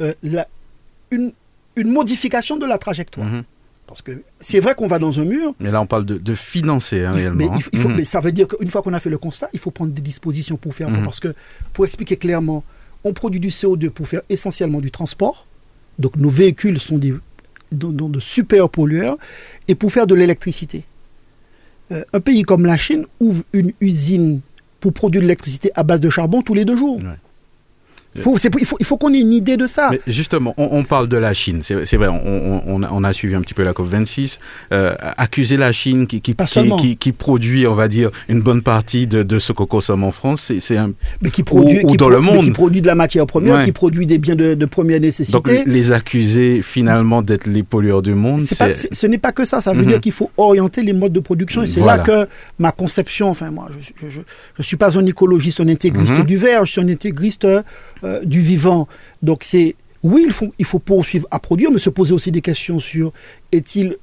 euh, une, modification de la trajectoire mm-hmm. Parce que c'est vrai qu'on va dans un mur. Mais là, on parle de, financer hein, réellement. Hein. Mais, ça veut dire qu'une fois qu'on a fait le constat, il faut prendre des dispositions pour faire. Mhm. Parce que, pour expliquer clairement, on produit du CO2 pour faire essentiellement du transport. Donc nos véhicules sont des, de, super pollueurs. Et pour faire de l'électricité. Euh, un pays comme la Chine ouvre une usine pour produire de l'électricité à base de charbon tous les deux jours il faut, il faut qu'on ait une idée de ça. Mais justement, on, parle de la Chine. C'est vrai, on, on, a suivi un petit peu la COP26. Euh, accuser la Chine qui, qui, qui, qui, produit, on va dire, une bonne partie de, de ce qu'on consomme en France, c'est un. Mais qui produit, ou, dans le monde. qui produit de la matière première, qui produit des biens de, de première nécessité. Donc les accuser finalement d'être les pollueurs du monde. ce n'est pas que ça. Ça veut mhm. dire qu'il faut orienter les modes de production. Et c'est là que ma conception, enfin, moi, je ne suis pas un écologiste, un intégriste mhm. du verre, je suis un intégriste euh, du vivant. Donc c'est oui, il faut, il faut poursuivre à produire, mais se poser aussi des questions sur est-il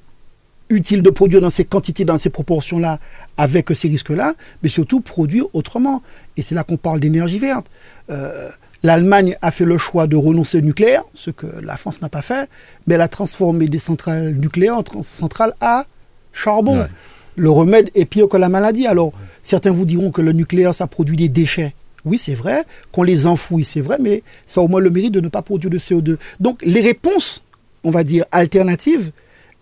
utile de produire dans ces quantités, dans ces proportions-là, avec ces risques-là, mais surtout produire autrement. Et c'est là qu'on parle d'énergie verte. Euh, L'Allemagne a fait le choix de renoncer au nucléaire, ce que la France n'a pas fait, mais elle a transformé des centrales nucléaires en centrales à charbon. Le remède est pire que la maladie. Alors, certains vous diront que le nucléaire, ça produit des déchets. Oui, c'est vrai. Qu'on les enfouit, c'est vrai, mais ça a au moins le mérite de ne pas produire de CO2. Donc, les réponses, on va dire, alternatives,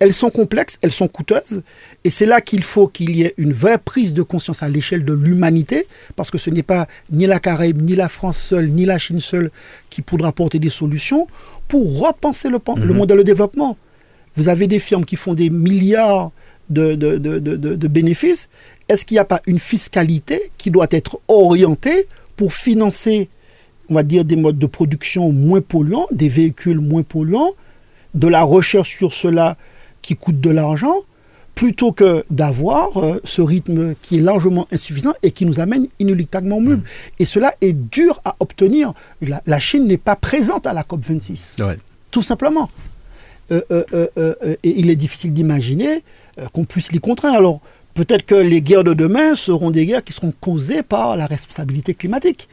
elles sont complexes, elles sont coûteuses, et c'est là qu'il faut qu'il y ait une vraie prise de conscience à l'échelle de l'humanité, parce que ce n'est pas ni la Caraïbe, ni la France seule, ni la Chine seule qui pourra apporter des solutions pour repenser le, le mhm. modèle de développement. Vous avez des firmes qui font des milliards de, de bénéfices. Est-ce qu'il n'y a pas une fiscalité qui doit être orientée pour financer, on va dire, des modes de production moins polluants, des véhicules moins polluants, de la recherche sur cela qui coûte de l'argent, plutôt que d'avoir euh, ce rythme qui est largement insuffisant et qui nous amène inéluctablement mieux. Mm. Et cela est dur à obtenir. La, Chine n'est pas présente à la COP26. Tout simplement. Euh, euh, et il est difficile d'imaginer qu'on puisse l'y contraindre. Alors, peut-être que les guerres de demain seront des guerres qui seront causées par la responsabilité climatique.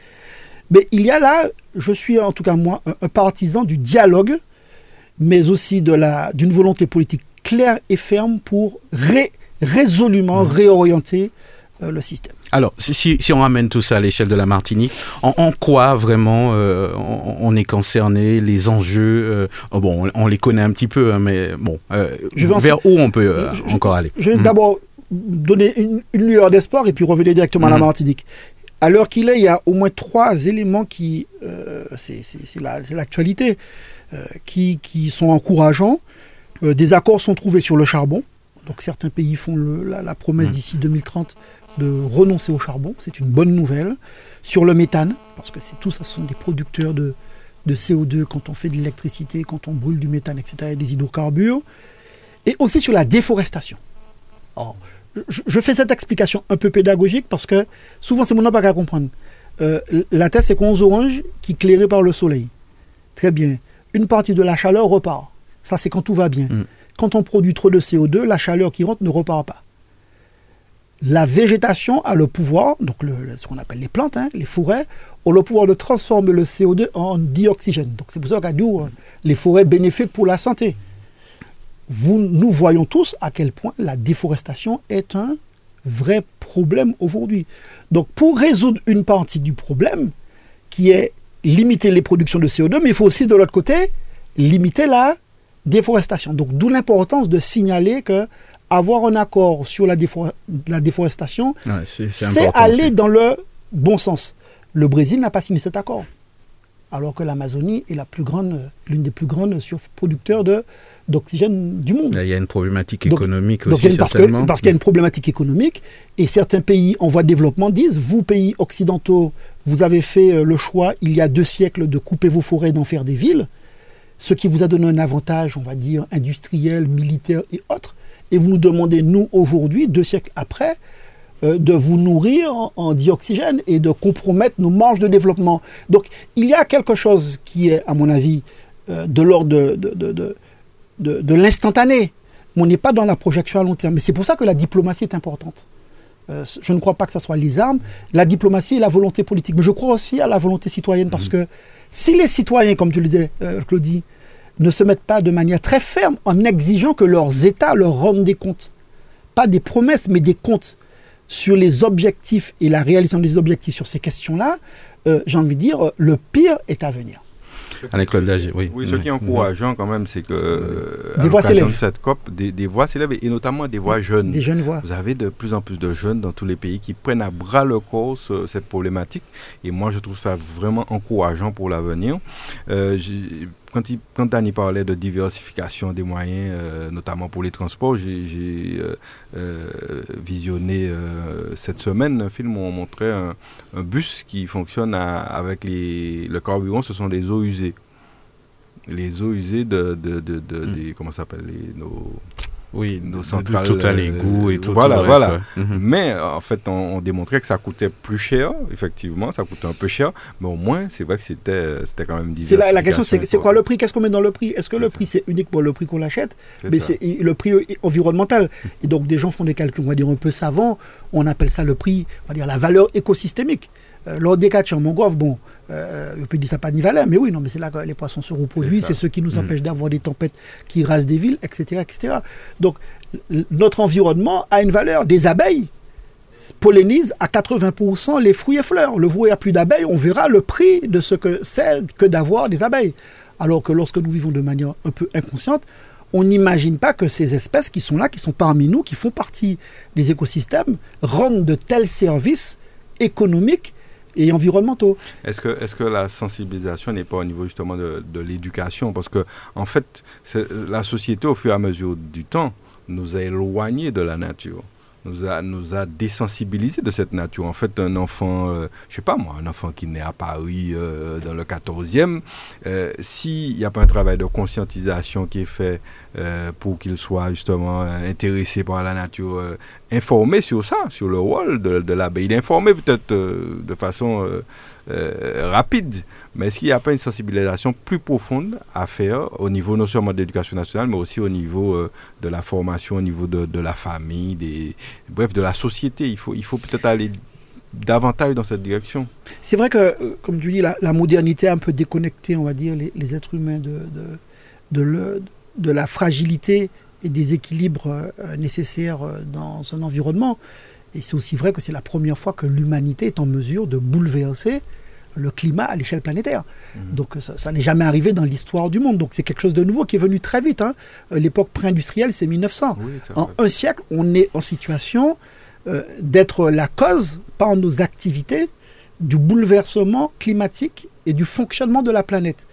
Mais il y a là, je suis en tout cas moi, un, partisan du dialogue, mais aussi d'une volonté politique clair et ferme pour résolument mmh. réorienter euh, le système. Alors, si, si, on ramène tout ça à l'échelle de la Martinique, en, quoi vraiment euh, on, est concerné, les enjeux euh, oh, Bon, on, les connaît un petit peu, hein, mais bon, vers où on peut encore aller? Je vais mmh. d'abord donner une, lueur d'espoir et puis revenir directement à la mmh. Martinique. À l'heure qu'il est, il y a au moins trois éléments qui, c'est l'actualité, qui, qui sont encourageants. Euh, des accords sont trouvés sur le charbon. Donc certains pays font la, promesse mmh. d'ici 2030 de renoncer au charbon. C'est une bonne nouvelle. Sur le méthane, parce que c'est tout ça, ce sont des producteurs de, CO2 quand on fait de l'électricité, quand on brûle du méthane, etc., et des hydrocarbures. Et aussi sur la déforestation. Je, fais cette explication un peu pédagogique parce que souvent c'est mon nom pas à comprendre. Euh, la Terre, c'est 11 oranges qui éclairées par le soleil. Très bien. Une partie de la chaleur repart. Ça, c'est quand tout va bien. Mm. Quand on produit trop de CO2, la chaleur qui rentre ne repart pas. La végétation a le pouvoir, donc ce qu'on appelle les plantes, hein, les forêts, ont le pouvoir de transformer le CO2 en dioxygène. Donc c'est pour ça qu'a dit euh, les forêts bénéfiques pour la santé. Vous, nous voyons tous à quel point la déforestation est un vrai problème aujourd'hui. Donc pour résoudre une partie du problème, qui est limiter les productions de CO2, mais il faut aussi de l'autre côté limiter la déforestation. Donc d'où l'importance de signaler que avoir un accord sur la, la déforestation, c'est aller dans le bon sens. Le Brésil n'a pas signé cet accord, alors que l'Amazonie est l'une des plus grandes surproducteurs de d'oxygène du monde. il y a une problématique économique aussi, parce parce qu'il y a une problématique économique, et certains pays en voie de développement disent, vous, pays occidentaux, vous avez fait euh, le choix, il y a deux siècles, de couper vos forêts, d'en faire des villes ce qui vous a donné un avantage, on va dire, industriel, militaire et autres, et vous nous demandez, nous, aujourd'hui, deux siècles après, euh, de vous nourrir en, dioxygène et de compromettre nos marges de développement. Donc, il y a quelque chose qui est, à mon avis, euh, de l'ordre de, de, de, l'instantané. On n'est pas dans la projection à long terme. Mais c'est pour ça que la diplomatie est importante. Euh, je ne crois pas que ce soit les armes, la diplomatie et la volonté politique. Mais je crois aussi à la volonté citoyenne parce mmh. que si les citoyens, comme tu le disais, euh, Claudie, ne se mettent pas de manière très ferme en exigeant que leurs États leur rendent des comptes, pas des promesses, mais des comptes sur les objectifs et la réalisation des objectifs sur ces questions-là, euh, j'ai envie de dire, le pire est à venir. Oui. Oui, ce qui est encourageant quand même, c'est que des voix s'élèvent. cette COP, des, voix s'élèvent et notamment des voix jeunes. Des jeunes voix. Vous avez de plus en plus de jeunes dans tous les pays qui prennent à bras le corps cette problématique et moi je trouve ça vraiment encourageant pour l'avenir. Euh, quand, il, quand Dani parlait de diversification des moyens, euh, notamment pour les transports, j'ai euh, visionné cette semaine un film où on montrait un, bus qui fonctionne avec les, le carburant, ce sont des eaux usées. Les eaux usées de, de, de, hmm. des, comment ça s'appelle, nos oui, nos centrales. Tout à l'égout et tout, voilà, le reste, Voilà. Mhm. Mais en fait, on, démontrait que ça coûtait plus cher, effectivement, ça coûtait un peu cher, mais au moins, c'est vrai que c'était quand même C'est la, la question, c'est quoi le prix? Qu'est-ce qu'on met dans le prix? Est-ce que le prix, c'est uniquement le prix qu'on l'achète? Mais c'est le prix environnemental. Et donc, des gens font des calculs, on va dire, un peu savants. On appelle ça le prix, on va dire, la valeur écosystémique. Lors des catchs en mangrove, bon, euh, on peut dire ça pas de valeur, mais oui, non, mais c'est là que les poissons se reproduisent, c'est ce qui nous mm. empêche d'avoir des tempêtes qui rasent des villes, etc., etc. Donc, notre environnement a une valeur. Des abeilles pollinisent à 80% les fruits et fleurs. Le il n'y a plus d'abeilles, on verra le prix de ce que c'est que d'avoir des abeilles. Alors que lorsque nous vivons de manière un peu inconsciente, on n'imagine pas que ces espèces qui sont là, qui sont parmi nous, qui font partie des écosystèmes, rendent de tels services économiques environnementaux. Est-ce que, la sensibilisation n'est pas au niveau justement de l'éducation? Parce que, en fait, la société, au fur et à mesure du temps, nous a éloignés de la nature nous a, nous a désensibilisés de cette nature. En fait, un enfant, je euh, je sais pas moi, un enfant qui naît à Paris euh, dans le 14e, euh, s'il n'y a pas un travail de conscientisation qui est fait pour qu'il soit justement intéressé par la nature, informé sur ça, sur le rôle de, de l'abeille, informé peut-être de façon rapide, mais est-ce qu'il n'y a pas une sensibilisation plus profonde à faire au niveau non seulement de l'éducation nationale, mais aussi au niveau euh, de la formation, au niveau de, la famille, bref, de la société? Il faut, il faut peut-être aller davantage dans cette direction. C'est vrai que, euh, comme tu dis, la, modernité a un peu déconnecté, on va dire, les, êtres humains de, de, de, la fragilité et des équilibres euh, nécessaires dans un environnement. Et c'est aussi vrai que c'est la première fois que l'humanité est en mesure de bouleverser le climat à l'échelle planétaire. Mhm. Donc ça, n'est jamais arrivé dans l'histoire du monde. Donc c'est quelque chose de nouveau qui est venu très vite. Hein. Euh, l'époque pré-industrielle, c'est 1900. en un siècle, on est en situation euh, d'être la cause, par nos activités, du bouleversement climatique et du fonctionnement de la planète.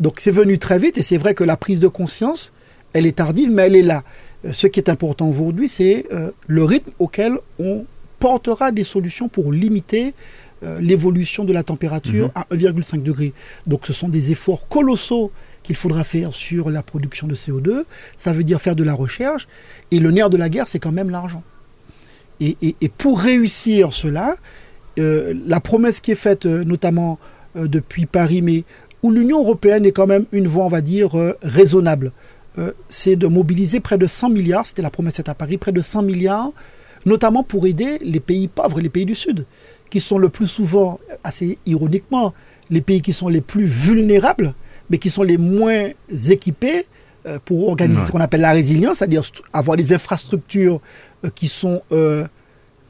Donc c'est venu très vite et c'est vrai que la prise de conscience, elle est tardive, mais elle est là. Euh, ce qui est important aujourd'hui, c'est le rythme auquel on portera des solutions pour limiter euh, l'évolution de la température mhm. à 1,5 degré. Donc ce sont des efforts colossaux qu'il faudra faire sur la production de CO2. Ça veut dire faire de la recherche. Et le nerf de la guerre, c'est quand même l'argent. Et, pour réussir cela, euh, la promesse qui est faite euh, notamment depuis Paris, mais où l'Union européenne est quand même une voie, on va dire, raisonnable, c'est de mobiliser près de 100 milliards, c'était la promesse faite à Paris, près de 100 milliards, notamment pour aider les pays pauvres et les pays du Sud qui sont le plus souvent, assez ironiquement, les pays qui sont les plus vulnérables, mais qui sont les moins équipés euh, pour organiser ce qu'on appelle la résilience, c'est-à-dire avoir des infrastructures euh, qui sont euh,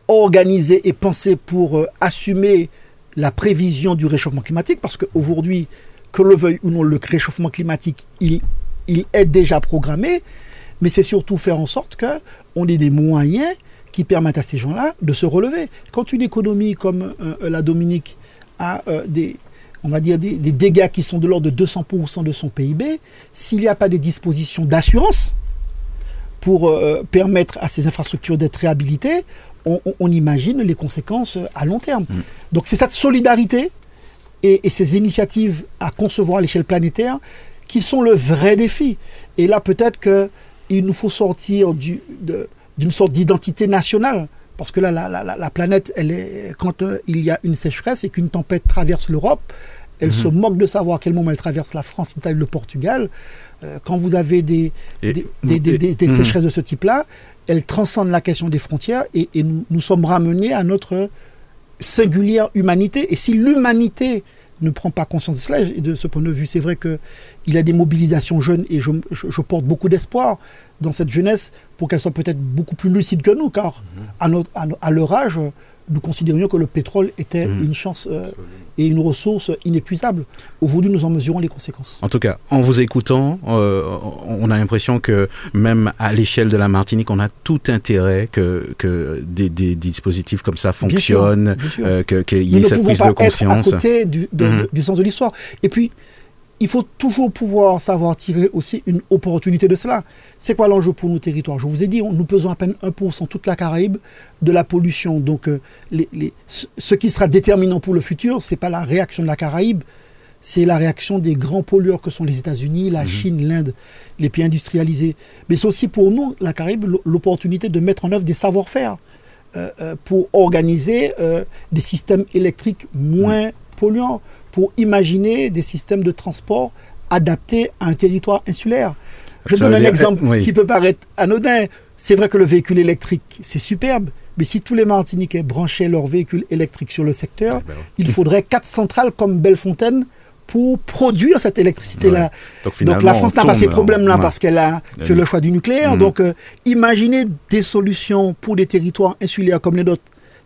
organisées et pensées pour assumer la prévision du réchauffement climatique, parce qu'aujourd'hui, que le veuille ou non, le réchauffement climatique, il, il est déjà programmé, mais c'est surtout faire en sorte qu'on ait des moyens qui permettent à ces gens-là de se relever. Quand une économie comme euh, la Dominique a euh, des, on va dire des, dégâts qui sont de l'ordre de 200% de son PIB, s'il n'y a pas des dispositions d'assurance pour euh, permettre à ces infrastructures d'être réhabilitées, on, imagine les conséquences à long terme. Mm. Donc c'est cette solidarité et, et, ces initiatives à concevoir à l'échelle planétaire qui sont le vrai défi. Et là peut-être qu'il nous faut sortir du, de, d'une sorte d'identité nationale. Parce que là, la, la, la, planète, elle est, quand euh, il y a une sécheresse et qu'une tempête traverse l'Europe, elle mhm. se moque de savoir à quel moment elle traverse la France, l'Italie, le Portugal. Euh, quand vous avez des, des, des, des, mhm. sécheresses de ce type-là, elles transcendent la question des frontières et, et nous, nous, sommes ramenés à notre singulière humanité. Et si l'humanité ne prend pas conscience de cela. Et de ce point de vue, c'est vrai qu'il y a des mobilisations jeunes et je, je, porte beaucoup d'espoir dans cette jeunesse pour qu'elle soit peut-être beaucoup plus lucide que nous, car mhm. à, notre, à, leur âge, nous considérions que le pétrole était mhm. une chance euh, et une ressource inépuisable. Aujourd'hui, nous en mesurons les conséquences. En tout cas, en vous écoutant, euh, on a l'impression que même à l'échelle de la Martinique, on a tout intérêt que, que des, dispositifs comme ça fonctionnent, euh, qu'il y ait cette prise de conscience. Être à côté du, mhm. du sens de l'histoire. Et puis, il faut toujours pouvoir savoir tirer aussi une opportunité de cela. C'est quoi l'enjeu pour nos territoires? Je vous ai dit, nous pesons à peine 1% toute la Caraïbe de la pollution. Donc, euh, les, ce qui sera déterminant pour le futur, ce n'est pas la réaction de la Caraïbe, c'est la réaction des grands pollueurs que sont les États-Unis, la mhm. Chine, l'Inde, les pays industrialisés. Mais c'est aussi pour nous, la Caraïbe, l'opportunité de mettre en œuvre des savoir-faire euh, euh, pour organiser des systèmes électriques moins mhm. polluants pour imaginer des systèmes de transport adaptés à un territoire insulaire. Je donne un exemple qui peut paraître anodin. C'est vrai que le véhicule électrique, c'est superbe, Mais si tous les Martiniquais branchaient leurs véhicules électriques sur le secteur, ben il faudrait quatre centrales comme Bellefontaine pour produire cette électricité-là. Donc, la France n'a pas ces problèmes-là parce qu'elle a fait le choix du nucléaire. Mhm. Donc euh, imaginez des solutions pour des territoires insulaires comme les nôtres.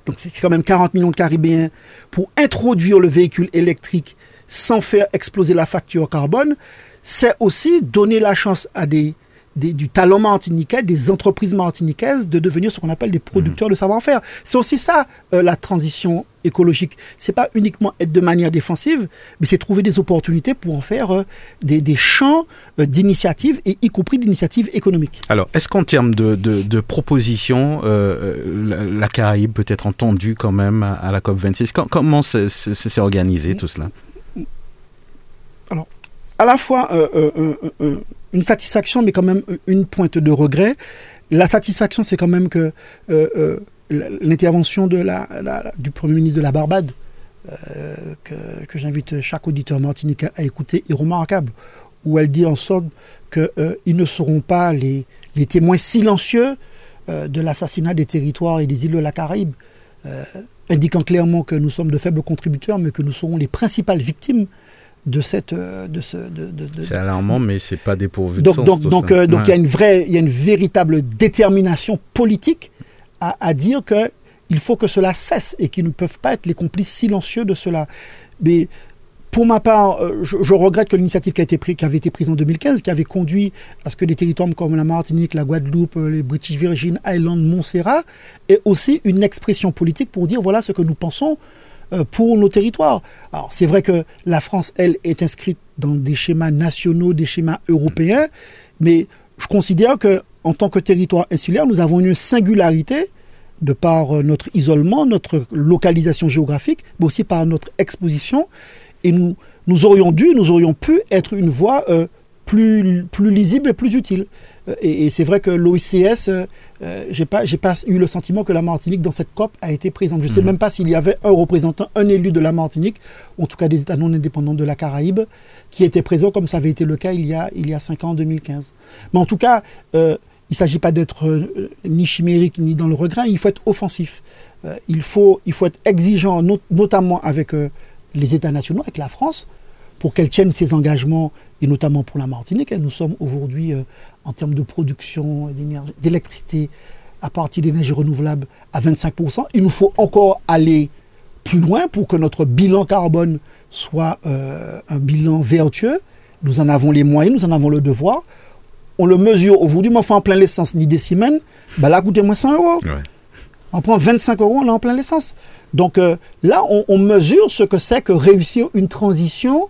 Donc c'est quand même 40 millions de Caribéens pour introduire le véhicule électrique sans faire exploser la facture carbone. C'est aussi donner la chance à des du talent martiniquais, des entreprises martiniquaises de devenir ce qu'on appelle des producteurs de savoir-faire. C'est aussi ça euh, la transition écologique. C'est pas uniquement être de manière défensive, mais c'est trouver des opportunités pour en faire euh, des, champs euh, d'initiatives et y compris d'initiatives économiques. Alors, est-ce qu'en termes de, propositions, la, Caraïbe peut être entendue quand même à, la COP 26 Comment c'est organisé tout cela? Alors, à la fois une satisfaction, mais quand même une pointe de regret. La satisfaction, c'est quand même que euh, euh, l'intervention de la, du Premier ministre de la Barbade, euh, que, j'invite chaque auditeur martiniquais à écouter, est remarquable, où elle dit en somme qu'ils ne seront pas les, les témoins silencieux de l'assassinat des territoires et des îles de la Caraïbe, indiquant clairement que nous sommes de faibles contributeurs, mais que nous serons les principales victimes de cette euh, de ce c'est alarmant mais c'est pas dépourvu donc, de sens donc donc euh, donc il y a une vraie il y a une véritable détermination politique à, dire que il faut que cela cesse et qu'ils ne peuvent pas être les complices silencieux de cela mais pour ma part, euh, je, regrette que l'initiative qui, qui avait été prise en 2015, qui avait conduit à ce que des territoires comme la Martinique, la Guadeloupe, les British Virgin Islands, Montserrat, aient aussi une expression politique pour dire voilà ce que nous pensons euh, pour nos territoires. Alors c'est vrai que la France, elle, est inscrite dans des schémas nationaux, des schémas européens, mais je considère que en tant que territoire insulaire, nous avons une singularité de par euh, notre isolement, notre localisation géographique, mais aussi par notre exposition. Et nous, nous aurions dû, nous aurions pu être une voie euh, plus, plus lisible et plus utile. Euh, et, c'est vrai que l'OICS, euh, j'ai pas, pas eu le sentiment que la Martinique dans cette COP a été présente. Je ne sais mhm. même pas s'il y avait un représentant, un élu de la Martinique, en tout cas des États non indépendants de la Caraïbe, qui était présent comme ça avait été le cas il y a, il y a 5 ans, en 2015. Mais en tout cas, il ne s'agit pas d'être ni chimérique ni dans le regret, il faut être offensif. il, faut, il faut être exigeant, notamment avec les États nationaux, avec la France, pour qu'elle tienne ses engagements, et notamment pour la Martinique. nous sommes aujourd'hui, euh, en termes de production d'électricité à partir d'énergie renouvelable, à 25%. Il nous faut encore aller plus loin pour que notre bilan carbone soit euh, un bilan vertueux. Nous en avons les moyens, nous en avons le devoir. On le mesure aujourd'hui, mais enfin en plein l'essence ni des semaines, bah là, coûtez moins 100 euros. On prend 25 euros, on est en plein l'essence. Donc euh, là, on mesure ce que c'est que réussir une transition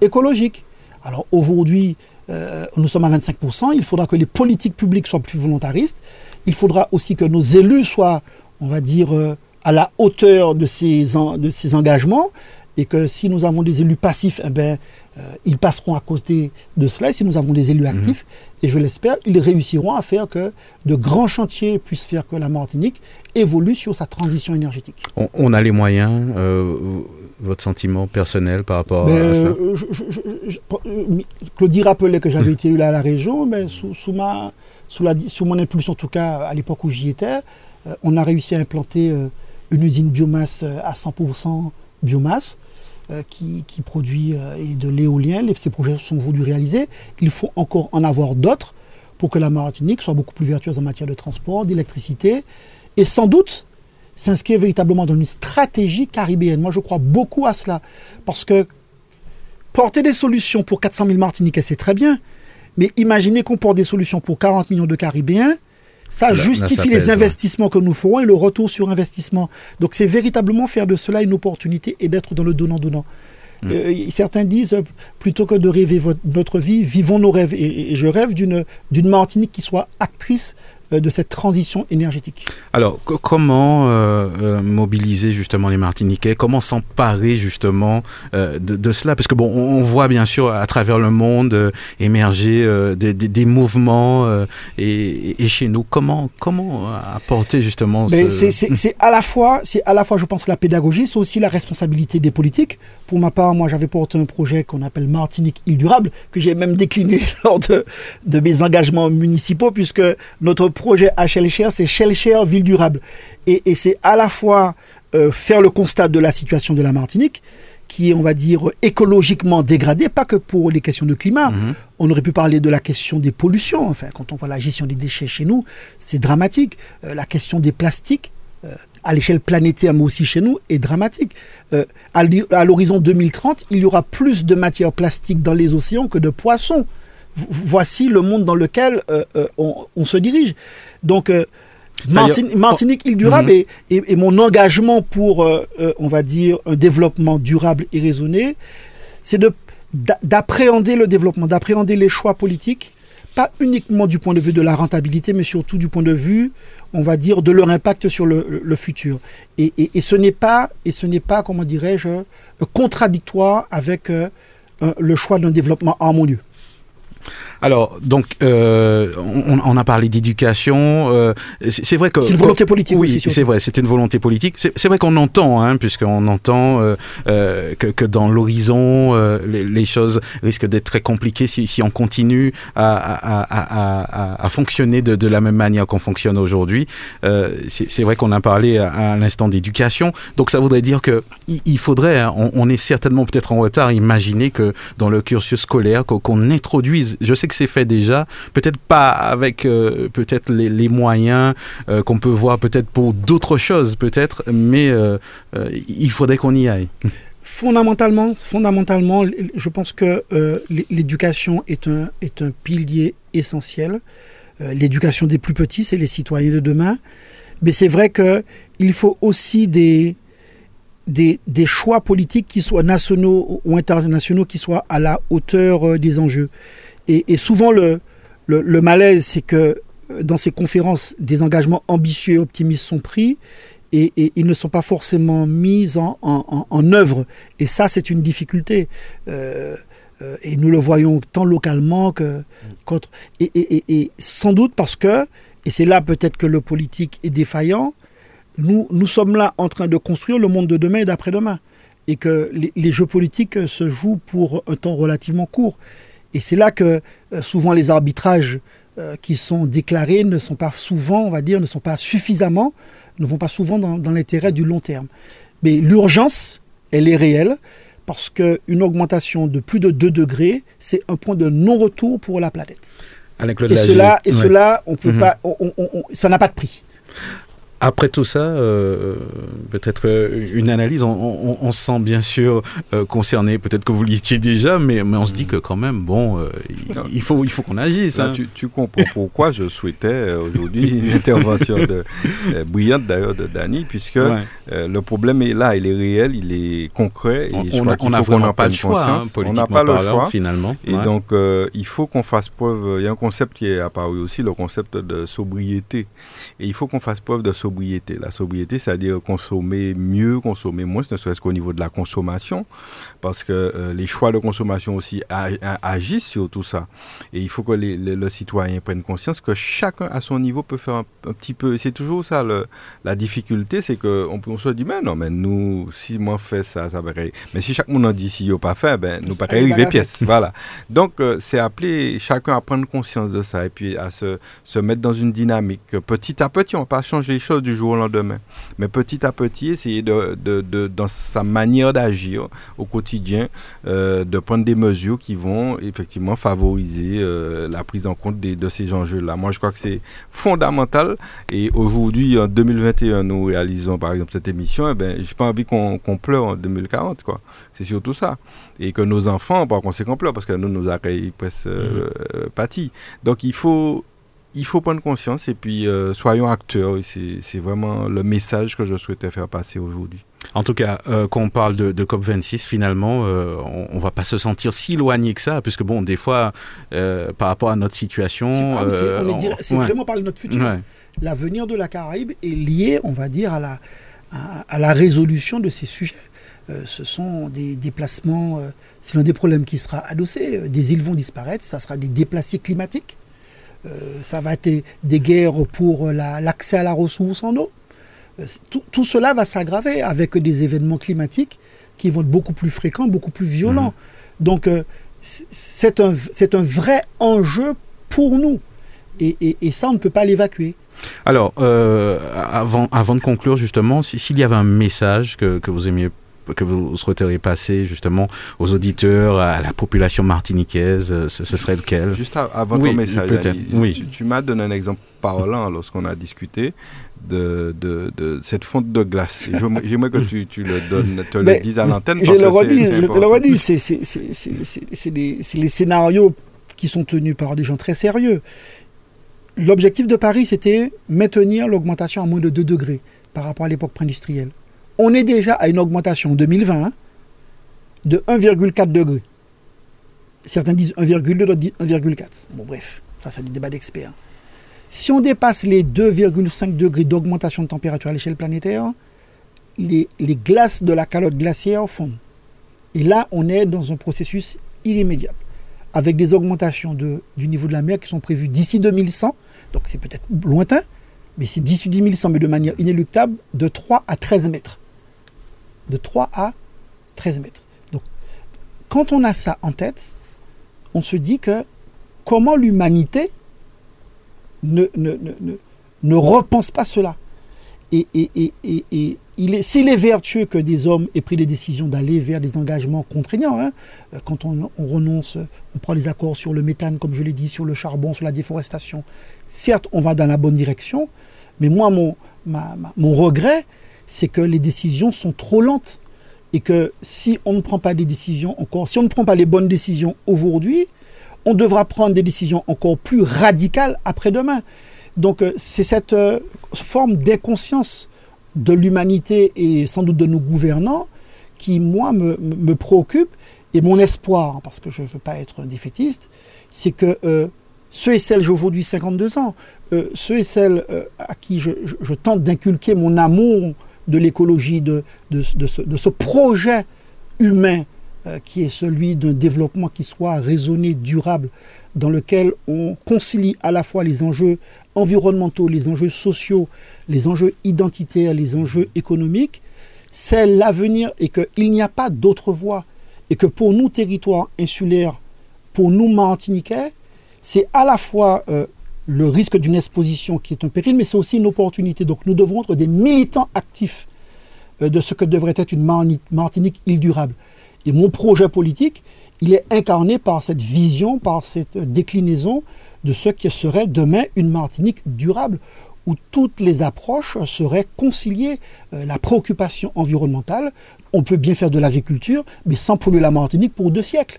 écologique. Alors aujourd'hui, euh, nous sommes à 25%, il faudra que les politiques publiques soient plus volontaristes, il faudra aussi que nos élus soient, on va dire, euh, à la hauteur de ces, de ces engagements, et que si nous avons des élus passifs, eh ben, euh, ils passeront à côté de cela. Et si nous avons des élus mhm. actifs, et je l'espère, ils réussiront à faire que de grands chantiers puissent faire que la Martinique évolue sur sa transition énergétique. On, a les moyens votre sentiment personnel par rapport à ben, cela euh, Claudie rappelait que j'avais été là à la région, mais sous, ma, sous, la, sous mon impulsion, en tout cas à l'époque où j'y étais, euh, on a réussi à implanter euh, une usine biomasse à 100% biomasse. Qui, qui, produit et de l'éolien. Ces projets sont aujourd'hui réalisés. Il faut encore en avoir d'autres pour que la Martinique soit beaucoup plus vertueuse en matière de transport, d'électricité. Et sans doute, s'inscrire véritablement dans une stratégie caribéenne. Moi, je crois beaucoup à cela. Parce que porter des solutions pour 400 000 Martiniquais, c'est très bien. Mais imaginez qu'on porte des solutions pour 40 millions de Caribéens. Ça justifie les investissements que nous ferons et le retour sur investissement. Donc, c'est véritablement faire de cela une opportunité et d'être dans le donnant-donnant. Mm. Euh, certains disent, euh, plutôt que de rêver notre vie, vivons nos rêves. et je rêve d'une Martinique qui soit actrice de cette transition énergétique. Alors, comment euh, euh, mobiliser justement les Martiniquais? Comment s'emparer justement de, cela? Parce que bon, on, voit bien sûr à travers le monde émerger des, mouvements et, chez nous, comment comment apporter justement ce... C'est à la fois, c'est à la fois, je pense, la pédagogie, c'est aussi la responsabilité des politiques. Pour ma part, moi, j'avais porté un projet qu'on appelle Martinique île durable, que j'ai même décliné lors de, de mes engagements municipaux, puisque notre projet à Shellshare, c'est Shellshare Ville Durable. Et, c'est à la fois euh, faire le constat de la situation de la Martinique, qui est, on va dire, écologiquement dégradée, pas que pour les questions de climat. Mhm. On aurait pu parler de la question des pollutions. Enfin, quand on voit la gestion des déchets chez nous, c'est dramatique. Euh, la question des plastiques, euh, à l'échelle planétaire, mais aussi chez nous, est dramatique. à l'horizon 2030, il y aura plus de matières plastiques dans les océans que de poissons voici le monde dans lequel euh, euh, on, se dirige. Donc, euh, Martinique, île durable mhm. et, mon engagement pour, on va dire, un développement durable et raisonné, c'est d'appréhender le développement, d'appréhender les choix politiques, pas uniquement du point de vue de la rentabilité, mais surtout du point de vue, on va dire, de leur impact sur le, futur. Et, ce n'est pas, et ce n'est pas, comment dirais-je, contradictoire avec le choix d'un développement harmonieux. Alors, donc, euh, on, a parlé d'éducation. Euh, c'est vrai que c'est une volonté politique. Oui, c'est vrai, c'est une volonté politique. C'est vrai qu'on entend, hein, puisqu'on entend euh, que, dans l'horizon, les, choses risquent d'être très compliquées si, on continue à, fonctionner de, la même manière qu'on fonctionne aujourd'hui. c'est vrai qu'on a parlé à, l'instant d'éducation. Donc, ça voudrait dire que il, faudrait, hein, on, est certainement peut-être en retard, imaginer que dans le cursus scolaire, qu'on introduise. Je sais que c'est fait déjà, peut-être pas avec euh, peut-être les, moyens euh, qu'on peut voir peut-être pour d'autres choses peut-être, mais euh, il faudrait qu'on y aille. Fondamentalement, fondamentalement, je pense que l'éducation est un, est un pilier essentiel. l'éducation des plus petits, c'est les citoyens de demain. Mais c'est vrai qu'il faut aussi des, des, des, choix politiques qui soient nationaux ou internationaux, qui soient à la hauteur des enjeux. Et, souvent, le, malaise, c'est que euh, dans ces conférences, des engagements ambitieux et optimistes sont pris et, ils ne sont pas forcément mis en, œuvre. Et ça, c'est une difficulté. Euh, euh, et nous le voyons tant localement que contre. Et, sans doute parce que, et c'est là peut-être que le politique est défaillant, nous, nous sommes là en train de construire le monde de demain et d'après-demain. Et que les, jeux politiques se jouent pour un temps relativement court. Et c'est là que euh, souvent les arbitrages euh, qui sont déclarés ne sont pas souvent, on va dire, ne sont pas suffisamment, ne vont pas souvent dans, l'intérêt du long terme. Mais l'urgence, elle est réelle parce qu'une augmentation de plus de 2 degrés, c'est un point de non-retour pour la planète. et cela, et cela, on peut mhm. pas, ça n'a pas de prix. Après tout ça, euh, peut-être euh, une analyse, on, se sent bien sûr euh, concerné, peut-être que vous l'étiez déjà, mais, mais on se dit que quand même, bon, il, faut, il faut qu'on agisse. Hein. tu, comprends pourquoi je souhaitais aujourd'hui une intervention de, brillante d'ailleurs de Dany, puisque le problème est là, il est réel, il est concret, et on, n'a vraiment pas le choix, hein, on n'a pas le choix, finalement. Et donc, il faut qu'on fasse preuve, il y a un concept qui est apparu aussi, le concept de sobriété, et il faut qu'on fasse preuve de sobriété sobriété. La sobriété, c'est-à-dire consommer mieux, consommer moins, ne serait-ce qu'au niveau de la consommation, parce que euh, les choix de consommation aussi agissent sur tout ça. Et il faut que les, le citoyen prenne conscience que chacun à son niveau peut faire un, petit peu. C'est toujours ça la difficulté, c'est qu'on on se dit, mais non, mais nous, si moi fais ça, ça va Mais si chaque monde en dit si il pas fait, ben, nous pas arriver pièces. voilà. Donc, euh, c'est appeler chacun à prendre conscience de ça et puis à se, se mettre dans une dynamique. Petit à petit, on ne va pas changer les choses du jour au lendemain. Mais petit à petit, essayer de, de, dans sa manière d'agir au quotidien, euh, de prendre des mesures qui vont effectivement favoriser euh, la prise en compte de ces enjeux-là. Moi, je crois que c'est fondamental. Et aujourd'hui, en 2021, nous réalisons par exemple cette émission. Eh ben, j'ai pas envie qu'on pleure en 2040, quoi. C'est surtout ça. Et que nos enfants, par conséquent, pleurent parce que nous, nos accueillons presque euh, mmh. Donc, il faut il faut prendre conscience et puis euh, soyons acteurs. C'est vraiment le message que je souhaitais faire passer aujourd'hui. En tout cas, euh, quand on parle de, COP26, finalement, euh, on, ne va pas se sentir si éloigné que ça, puisque bon, des fois, par rapport à notre situation, c'est vraiment parler de notre futur. L'avenir de la Caraïbe est lié, on va dire, à la, à, la résolution de ces sujets. ce sont des déplacements, c'est l'un des problèmes qui sera adossé. Des îles vont disparaître, ça sera des déplacés climatiques. Euh, ça va être des guerres pour l'accès à la ressource en eau. Euh, tout, cela va s'aggraver avec des événements climatiques qui vont être beaucoup plus fréquents, beaucoup plus violents. Mmh. Donc, euh, c'est un, un, vrai enjeu pour nous. Et, ça, on ne peut pas l'évacuer. Alors, euh, avant, avant de conclure, justement, s'il y avait un message que, que vous aimiez que vous souhaiteriez passer justement aux auditeurs, à la population martiniquaise, euh, ce, serait lequel? Juste avant ton message, oui. tu, m'as donné un exemple parlant lorsqu'on a discuté de, de, de, cette fonte de glace. J'aimerais que tu, tu, le donnes, te le dises à l'antenne. Je, le redis, je te le redis, c'est les scénarios qui sont tenus par des gens très sérieux. L'objectif de Paris, c'était maintenir l'augmentation à moins de 2 degrés par rapport à l'époque pré-industrielle on est déjà à une augmentation en 2020 de 1,4 degré. Certains disent 1,2, d'autres disent 1,4. Bon, bref, ça, c'est du débat d'experts. Si on dépasse les 2,5 degrés d'augmentation de température à l'échelle planétaire, les, glaces de la calotte glaciaire fondent. Et là, on est dans un processus irrémédiable, avec des augmentations du niveau de la mer qui sont prévues d'ici 2100, donc c'est peut-être lointain, mais c'est d'ici 2100, mais de manière inéluctable, de 3 à 13 mètres de 3 à 13 mètres. Donc, quand on a ça en tête, on se dit que comment l'humanité ne, repense pas cela et, s'il est vertueux que des hommes aient pris les décisions d'aller vers des engagements contraignants, hein, quand on, renonce, on prend les accords sur le méthane, comme je l'ai dit, sur le charbon, sur la déforestation, certes, on va dans la bonne direction, mais moi, mon regret, c'est que les décisions sont trop lentes. Et que si on ne prend pas des décisions encore, si on ne prend pas les bonnes décisions aujourd'hui, on devra prendre des décisions encore plus radicales après-demain. Donc euh, c'est cette euh, forme d'inconscience de l'humanité et sans doute de nos gouvernants qui, moi, me, préoccupe. Et mon espoir, parce que je ne veux pas être défaitiste, c'est que euh, ceux et celles, j'ai aujourd'hui 52 ans, ceux et celles à qui je tente d'inculquer mon amour de l'écologie, de, ce, projet humain euh, qui est celui d'un développement qui soit raisonné, durable, dans lequel on concilie à la fois les enjeux environnementaux, les enjeux sociaux, les enjeux identitaires, les enjeux économiques, c'est l'avenir et qu'il n'y a pas d'autre voie. Et que pour nous, territoires insulaires, pour nous, Martiniquais, c'est à la fois euh, le risque d'une exposition qui est un péril, mais c'est aussi une opportunité. Donc nous devons être des militants actifs euh, de ce que devrait être une Martinique île durable. Et mon projet politique, il est incarné par cette vision, par cette déclinaison de ce qui serait demain une Martinique durable, où toutes les approches seraient conciliées. Euh, la préoccupation environnementale, on peut bien faire de l'agriculture, mais sans polluer la Martinique pour deux siècles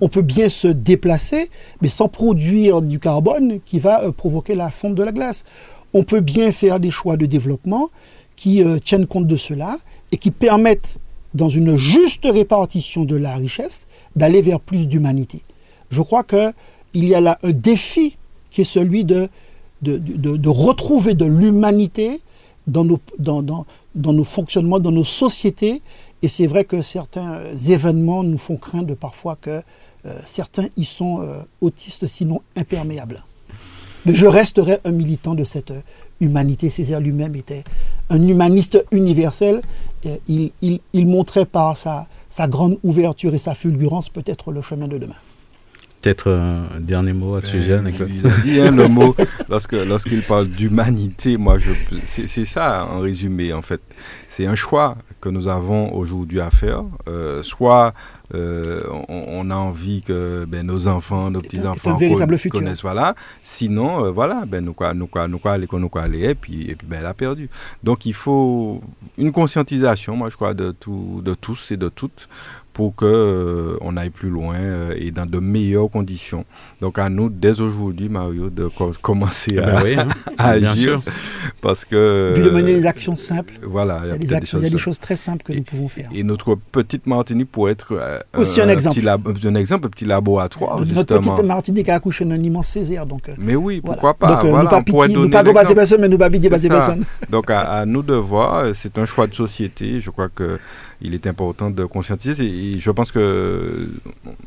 on peut bien se déplacer, mais sans produire du carbone qui va euh, provoquer la fonte de la glace. On peut bien faire des choix de développement qui euh, tiennent compte de cela et qui permettent, dans une juste répartition de la richesse, d'aller vers plus d'humanité. Je crois qu'il y a là un défi qui est celui de, de, retrouver de l'humanité dans nos, dans, dans, dans nos fonctionnements, dans nos sociétés. Et c'est vrai que certains événements nous font craindre parfois que euh, certains y sont euh, autistes, sinon imperméables. Mais je resterai un militant de cette humanité. Césaire lui-même était un humaniste universel. Il, il, montrait par sa, sa grande ouverture et sa fulgurance peut-être le chemin de demain peut-être un dernier mot à ce sujet, Il a dit hein, le mot, lorsque, lorsqu'il parle d'humanité, moi, je, c'est, ça en résumé, en fait. C'est un choix que nous avons aujourd'hui à faire. Euh, soit euh, on, a envie que ben, nos enfants, nos petits-enfants connaissent, voilà. Sinon, euh, voilà, ben, nous quoi, nous quoi, nous quoi, aller, nous quoi aller, et puis, et puis ben, elle a perdu. Donc, il faut une conscientisation, moi, je crois, de, tout, de tous et de toutes pour qu'on euh, on aille plus loin euh, et dans de meilleures conditions. Donc à nous, dès aujourd'hui, Mario, de commencer à, ben hein. agir. Parce que... Puis de mener des actions simples. Voilà. Il y a, des, choses, très simples que nous pouvons faire. Et notre petite Martinique pourrait être euh, aussi un, exemple. Petit un exemple, un petit laboratoire. Notre petite Martinique a accouché d'un immense Césaire. Donc, mais oui, pourquoi pas. Donc, voilà, nous pas nous pas passer personne, mais nous pas passer personne. Donc à, à nous de voir, c'est un choix de société. Je crois que il est important de conscientiser. Et je pense que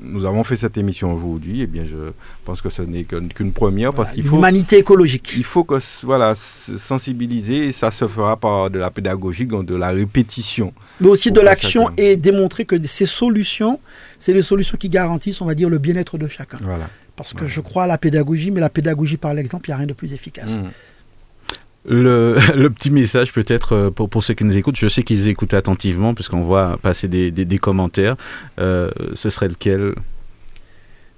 nous avons fait cette émission aujourd'hui. Et eh bien, je pense que ce n'est qu'une première parce qu'il faut l'humanité écologique. Il faut que voilà sensibiliser. Et ça se fera par de la pédagogie, de la répétition. Mais aussi de l'action et démontrer que ces solutions, c'est les solutions qui garantissent, on va dire, le bien-être de chacun. Voilà. Parce que je crois à la pédagogie, mais la pédagogie par l'exemple, il n'y a rien de plus efficace. Mmh. Le, le, petit message peut-être euh, pour, pour ceux qui nous écoutent, je sais qu'ils écoutent attentivement puisqu'on voit passer des, des, commentaires, euh, ce serait lequel?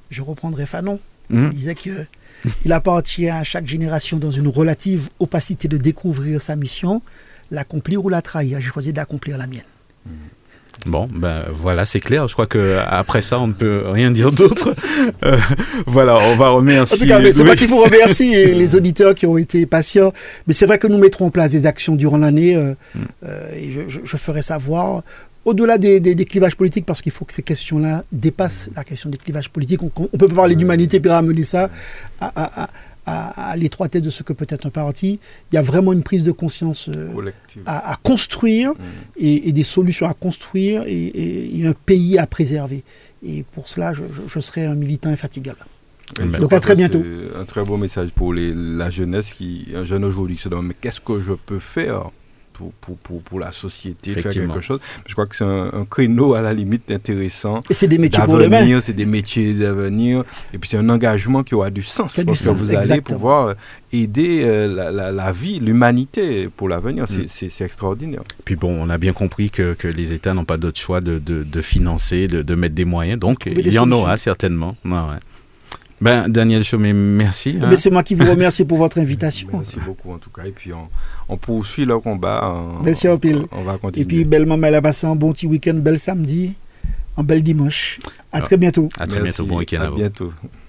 Je reprendrai Fanon. Mmh. Il disait qu'il appartient à chaque génération dans une relative opacité de découvrir sa mission, l'accomplir ou la trahir. J'ai choisi d'accomplir la mienne. Mmh. Bon, ben voilà, c'est clair. Je crois que après ça, on ne peut rien dire d'autre. Euh, voilà, on va remercier. En tout cas, c'est moi qui vous remercie et les auditeurs qui ont été patients. Mais c'est vrai que nous mettrons en place des actions durant l'année euh, mm. euh, et je, ferai savoir. Au-delà des, clivages politiques, parce qu'il faut que ces questions-là dépassent la question des clivages politiques. On ne peut pas parler d'humanité puis ramener ça à à, l'étroitesse de ce que peut être un parti. Il y a vraiment une prise de conscience euh, à, construire mmh. et, des solutions à construire et, un pays à préserver. Et pour cela, je, serai un militant infatigable. Donc à très bientôt. Un très beau message pour les, la jeunesse qui, un jeune aujourd'hui qui se demande mais qu'est-ce que je peux faire pour, pour, pour, pour, la société, faire quelque chose. Je crois que c'est un, créneau à la limite intéressant. Et c'est des métiers pour demain. C'est des métiers d'avenir. Et puis c'est un engagement qui aura du sens. parce que vous allez pouvoir euh, aider euh, la, la, vie, l'humanité pour l'avenir. Mm. C'est extraordinaire. Puis bon, on a bien compris que, que les États n'ont pas d'autre choix de, de, de financer, de, de, mettre des moyens. Donc il y en aura certainement. ouais. Ben, Daniel Chaumet, merci. Hein. C'est moi qui vous remercie pour votre invitation. Merci beaucoup en tout cas. Et puis on, poursuit le combat. merci en pile. On va continuer. Et puis belle maman, elle a passé un bon petit week-end, bel samedi, un bel dimanche. À très bientôt. À très bientôt, bon week-end à, à bientôt.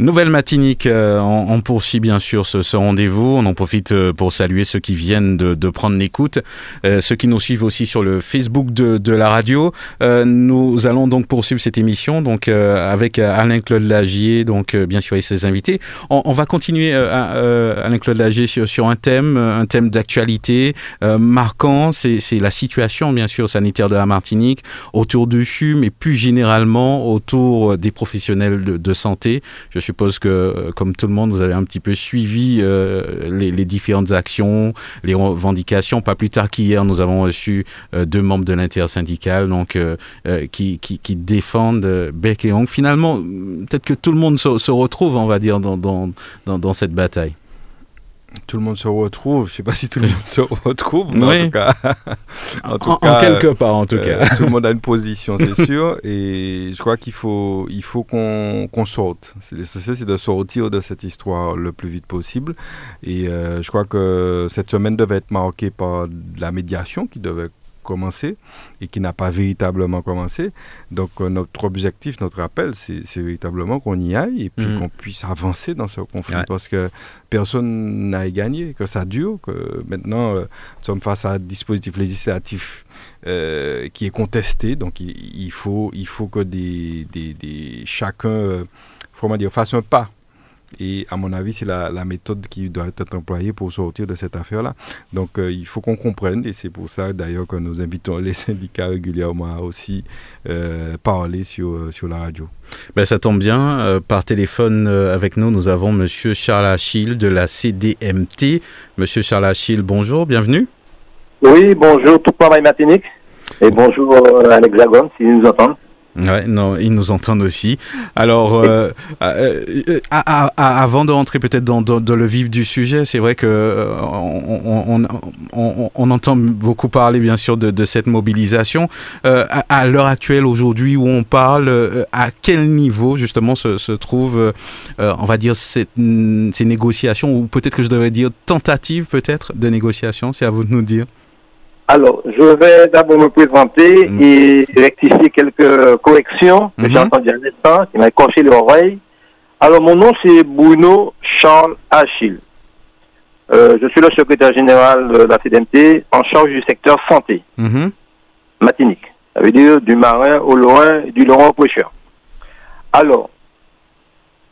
Nouvelle matinique, euh, on, poursuit bien sûr ce, rendez-vous. On en profite euh, pour saluer ceux qui viennent de, prendre l'écoute, euh, ceux qui nous suivent aussi sur le Facebook de, la radio. nous allons donc poursuivre cette émission donc avec Alain Claude Lagier, donc bien sûr et ses invités. On, va continuer Alain Claude Lagier sur, un thème, un thème d'actualité marquant. C'est la situation bien sûr sanitaire de la Martinique autour du CHU, mais plus généralement autour des professionnels de, de santé. Suppose que, euh, comme tout le monde, vous avez un petit peu suivi euh, les, différentes actions, les revendications. Pas plus tard qu'hier, nous avons reçu euh, deux membres de l'intersyndicale donc, qui, défendent Beck et Hong. Finalement, peut-être que tout le monde se, retrouve, on va dire, dans cette bataille tout le monde se retrouve. Je ne sais pas si tout le monde se retrouve, mais en tout cas, en, tout cas, quelque part, en tout euh, cas, tout le monde a une position, c'est sûr. Et je crois qu'il faut, il faut qu'on sorte. L'essentiel, c'est de sortir de cette histoire le plus vite possible. Et euh, je crois que cette semaine devait être marquée par la médiation qui devait commencé et qui n'a pas véritablement commencé. Donc euh, notre objectif, notre appel, c'est véritablement qu'on y aille et puis mm. qu'on puisse avancer dans ce conflit parce que personne n'a gagné, que ça dure, que maintenant euh, nous sommes face à un dispositif législatif euh, qui est contesté. Donc il, faut, il faut que des, des, des chacun comment dire, fasse un pas et à mon avis, c'est la, méthode qui doit être employée pour sortir de cette affaire-là. Donc euh, il faut qu'on comprenne, et c'est pour ça d'ailleurs que nous invitons les syndicats régulièrement à aussi euh, parler sur, euh, sur la radio. Ben, ça tombe bien. par téléphone avec nous, nous avons M. Charles Achille de la CDMT. Monsieur Charles Achille, bonjour, bienvenue. Oui, bonjour, tout le matinique. Et bonjour à l'Hexagone, s'ils nous entendent. Ouais, non, ils nous entendent aussi. Alors, euh, euh, euh, avant de rentrer peut-être dans, le vif du sujet, c'est vrai que on, entend beaucoup parler, bien sûr, de, cette mobilisation. à, l'heure actuelle, aujourd'hui, où on parle, à quel niveau justement se, se trouvent, on va dire, ces négociations, ou peut-être que je devrais dire tentative, peut-être, de négociation. C'est à vous de nous dire. Alors, je vais d'abord me présenter mm. et rectifier quelques corrections que j'ai mm-hmm. entendues un instant, qui m'a coché l'oreille. Alors, mon nom, c'est Bruno Charles Achille. Euh, je suis le secrétaire général de la CDMT en charge du secteur santé, mm-hmm. matinique. Ça veut dire du marin au Lorrain et du Lorrain au pêcheur. Alors,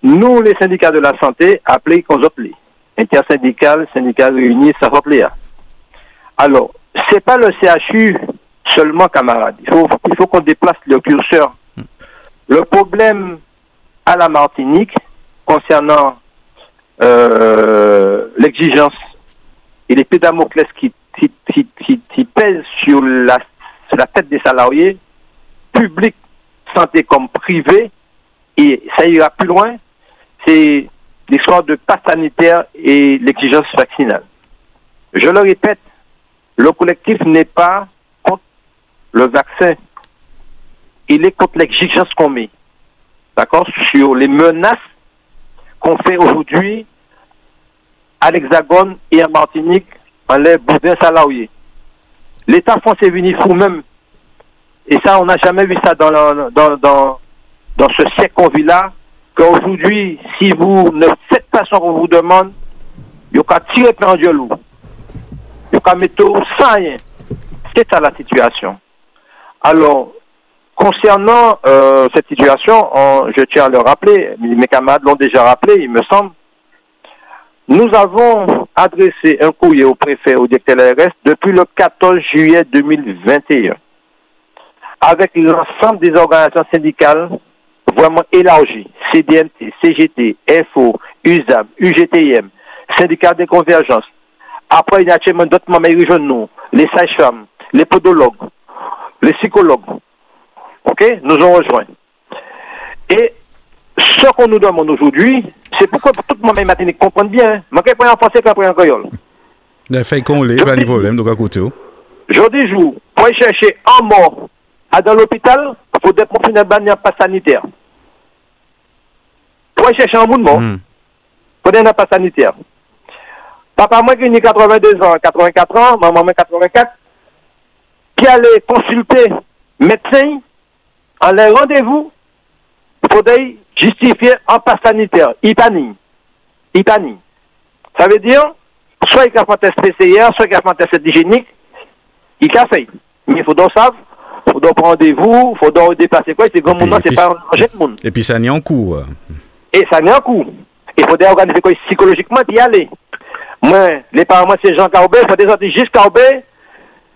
nous, les syndicats de la santé, appelés Consoplés, intersyndical, syndical réuni, plaire. Alors, c'est pas le CHU seulement, camarades. Il faut, il faut qu'on déplace le curseur. Le problème à la Martinique concernant euh, l'exigence et les pédamoclès qui, qui, pèsent sur la, tête des salariés, publics, santé comme privé, et ça ira plus loin, c'est l'histoire de passe sanitaire et l'exigence vaccinale. Je le répète, le collectif n'est pas contre le vaccin. Il est contre l'exigence qu'on met. D'accord? Sur les menaces qu'on fait aujourd'hui à l'Hexagone et à Martinique en les boudins salariés. L'État français venu fou même. Et ça, on n'a jamais vu ça dans, dans, dans, dans ce siècle qu'on vit là, qu'aujourd'hui, si vous ne faites pas ce qu'on vous demande, il y a tirer plein de loup. Il y a mettre sans rien. C'est ça la situation. Alors, concernant euh, cette situation, je tiens à le rappeler, mes camarades l'ont déjà rappelé, il me semble, nous avons adressé un courrier au préfet au directeur RS depuis le 14 juillet 2021 avec l'ensemble des organisations syndicales vraiment élargies, CDMT, CGT, FO, USAM, UGTM, syndicat de convergence. Après, il y a d'autres membres régionaux, les sages-femmes, les podologues, les psychologues. OK? Nous ont rejoints. Et ce qu'on nous demande aujourd'hui, c'est pourquoi tout le monde matin comprend bien. Je ne pas en français qu'après en créole. Il fait qu'on l'est, pas de problème, donc à côté. Oh. Je dis, jour, pour chercher un mort dans l'hôpital, il faut des professionnels de pas sanitaire. Pour chercher un monde mort, il faut des pas sanitaire. Papa, moi qui ai 82 ans, 84 ans, maman, 84, qui allait consulter médecin en les rendez-vous, il faudrait justifier un pass sanitaire. Il panique. Il panique. Ça veut dire, soit il a fait un test PCR, soit il a fait un test hygiénique, il a fait. Mais il faut donc savoir, il faut donc prendre rendez-vous, il faut donc dépasser quoi, c'est comme moment, c'est pas un jet de monde. Et puis ça n'est en cours. Et ça n'est en cours. Il faut organiser quoi psychologiquement d'y aller. Moi, les parents, c'est Jean Carbet, il faut des autres juste Carbet,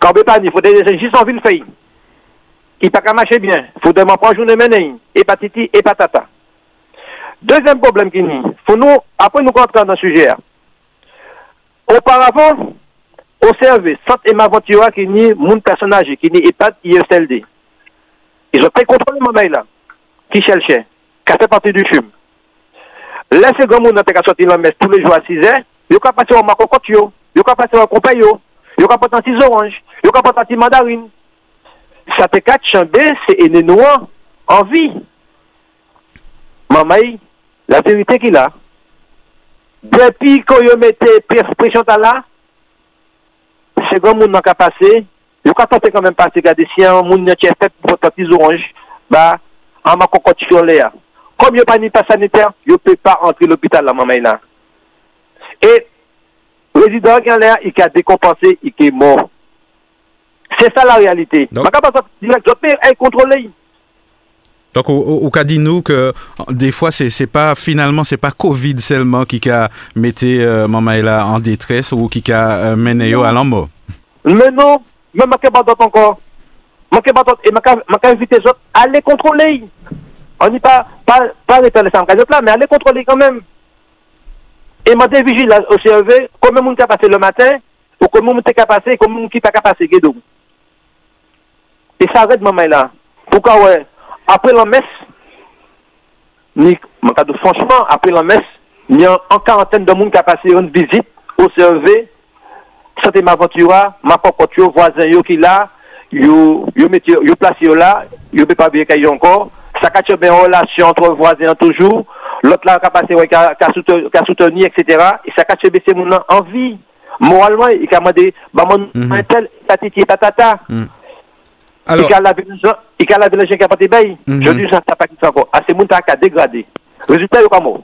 Carbet pas il faut des juste en ville fait. Il n'a pas marcher bien. Il faut demander trois journées mener, hépatite et patata. Deuxième problème qui nous, faut nous, après nous rentrer dans le sujet. Auparavant, observez, Centre et Maventura qui ni mon personnage, qui ni EHPAD, ISLD. Ils ont pris contrôle de mon là, qui cherchait, qui a fait partie du chum. Laissez grand monde qui a sorti messe tous les jours à 6 heures, yo ka pase waman kokot yo, yo ka pase waman kompay yo, yo ka potan ti zoranj, yo ka potan ti mandarin. Sa te kat chanbe, se ene nouan, anvi. Mamay, la verite ki la, depi kon yo mette presyon ta la, se gwa moun nan ka pase, yo ka tante kan men pase gade si an moun nan chè fèp potan ti zoranj, ba, an man kokot yo le ya. Kom yo pa ni pa saniter, yo pe pa antre l'opital la mamay la. Et, le président là, il a décompensé, il est mort. C'est ça la réalité. Donc, je peux contrôler. Donc, au, cas dit nous que des fois, c'est, c'est pas finalement, c'est pas Covid seulement qui a mis euh, Maman en détresse ou qui a euh, mené à l'embo. Mais non, mais je pas d'autres encore. Je pas d'autres. Et je invité les autres à les contrôler. On dit pas, pas, pas les là, mais à les contrôler quand même. Et je vigile au CEV, combien de monde passé le matin, ou combien de monde passé, combien de monde pas passé, Et ça arrête maman là. Pourquoi ouais? après la messe, ni, franchement, après la messe, il y a une quarantaine de monde qui a passé une visite au CEV, santé m'aventura, ma propre voisin yo qui là, yo yo yo placé là, yo pas bien qu'il encore, ça a bien relation entre voisins toujours, l'autre là qui a passé qui a soutenu etc. et ça a bien c'est mon envie moralement il a demandé bah mon tel tatiti tatata. Mm. Alors, il y a la gens qui a pas de Je dis ça, ça pas qui encore. Ah, c'est mon qui a dégradé. Résultat, il pas mort.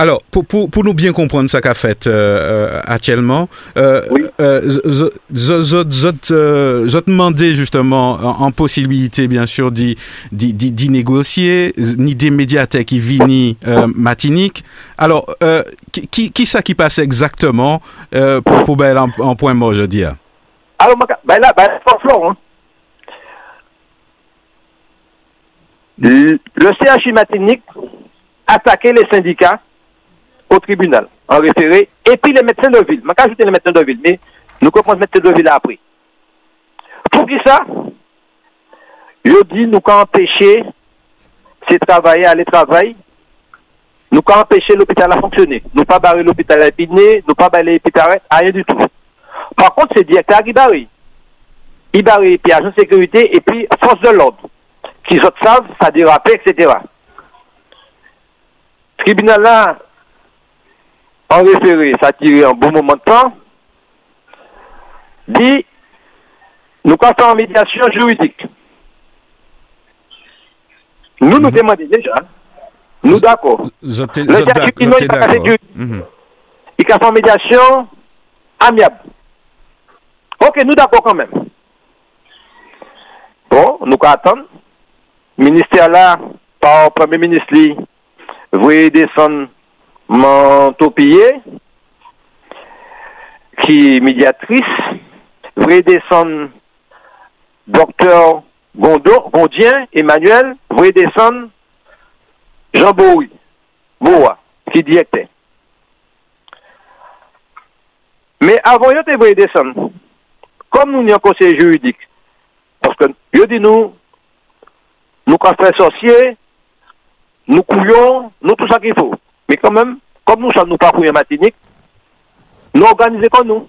Alors, pour, pour, pour, nous bien comprendre ça qu'a fait euh, euh actuellement, euh, oui. euh, je demandé justement en, en, possibilité, bien sûr, d'y négocier, ni des médiathèques qui vini matinique. Alors, qui, qui ça qui passe exactement pour, pour ben, en, en, point mort, je dis Alors, ben là, ben, Florent. Hein. Le, le CHI matinique attaquait les syndicats au tribunal, en référé, et puis les médecins de ville. Je vais ajouter les médecins de ville, mais nous comprenons les médecins de ville après. Pour qui ça? Je dis, nous qu'à empêcher ces travailleurs à aller travailler, nous qu'à empêcher l'hôpital à fonctionner. Nous pas barrer l'hôpital à Épinay, nous pas barrer l'hôpital à rien du tout. Par contre, c'est directeur qui barre. Il barre, puis agent de sécurité, et puis force de l'ordre. Qui savent, ça dérape, etc. Tribunal là, en référé, ça a tiré un bon moment de temps, dit, nous passons en médiation juridique. Nous nous mhm. demandons déjà, nous d'accord. Le d'accord. Mhm. Il a fait en médiation amiable. Ok, nous d'accord quand même. Bon, nous attendons. Ministère là, par Premier ministre, vous descendre Montaupier, qui est médiatrice, descendre docteur Gondien, Emmanuel, descendre Jean Boui, Boa, qui directeur. Mais avant, devrait descendre. Comme nous n'y un conseil juridique, parce que, je dis nous, nous, quand sorciers, nous couillons, nous tout ça qu'il faut. Mais quand même, comme nous sommes nous pas matinique, nous organisons comme nous.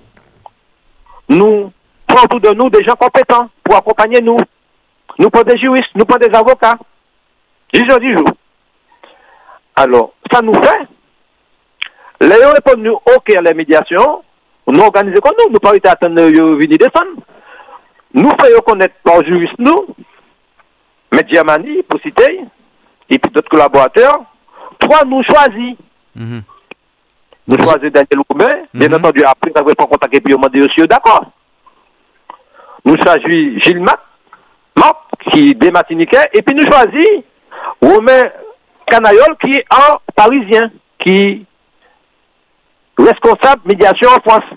Nous prenons tout de nous des gens compétents pour accompagner nous. Nous prenons des juristes, nous prenons des avocats. 10 jours, 10 jours. Alors, ça nous fait. Les gens répondent nous, OK, à la médiation, nous organisons comme nous, nous pas attendre venir descendre. Nous faisons connaître par juriste nous, Mediamani, pour citer, et puis d'autres collaborateurs, Trois, nous choisissons. Mhm. Nous choisissons Daniel Roumain. Bien mhm. entendu, après, nous avons contact et puis on aussi, d'accord. Nous choisissons Gilles Mac, qui est des Martiniquais, et puis nous choisissons Romain Canayol, qui est un Parisien, qui est responsable médiation en France.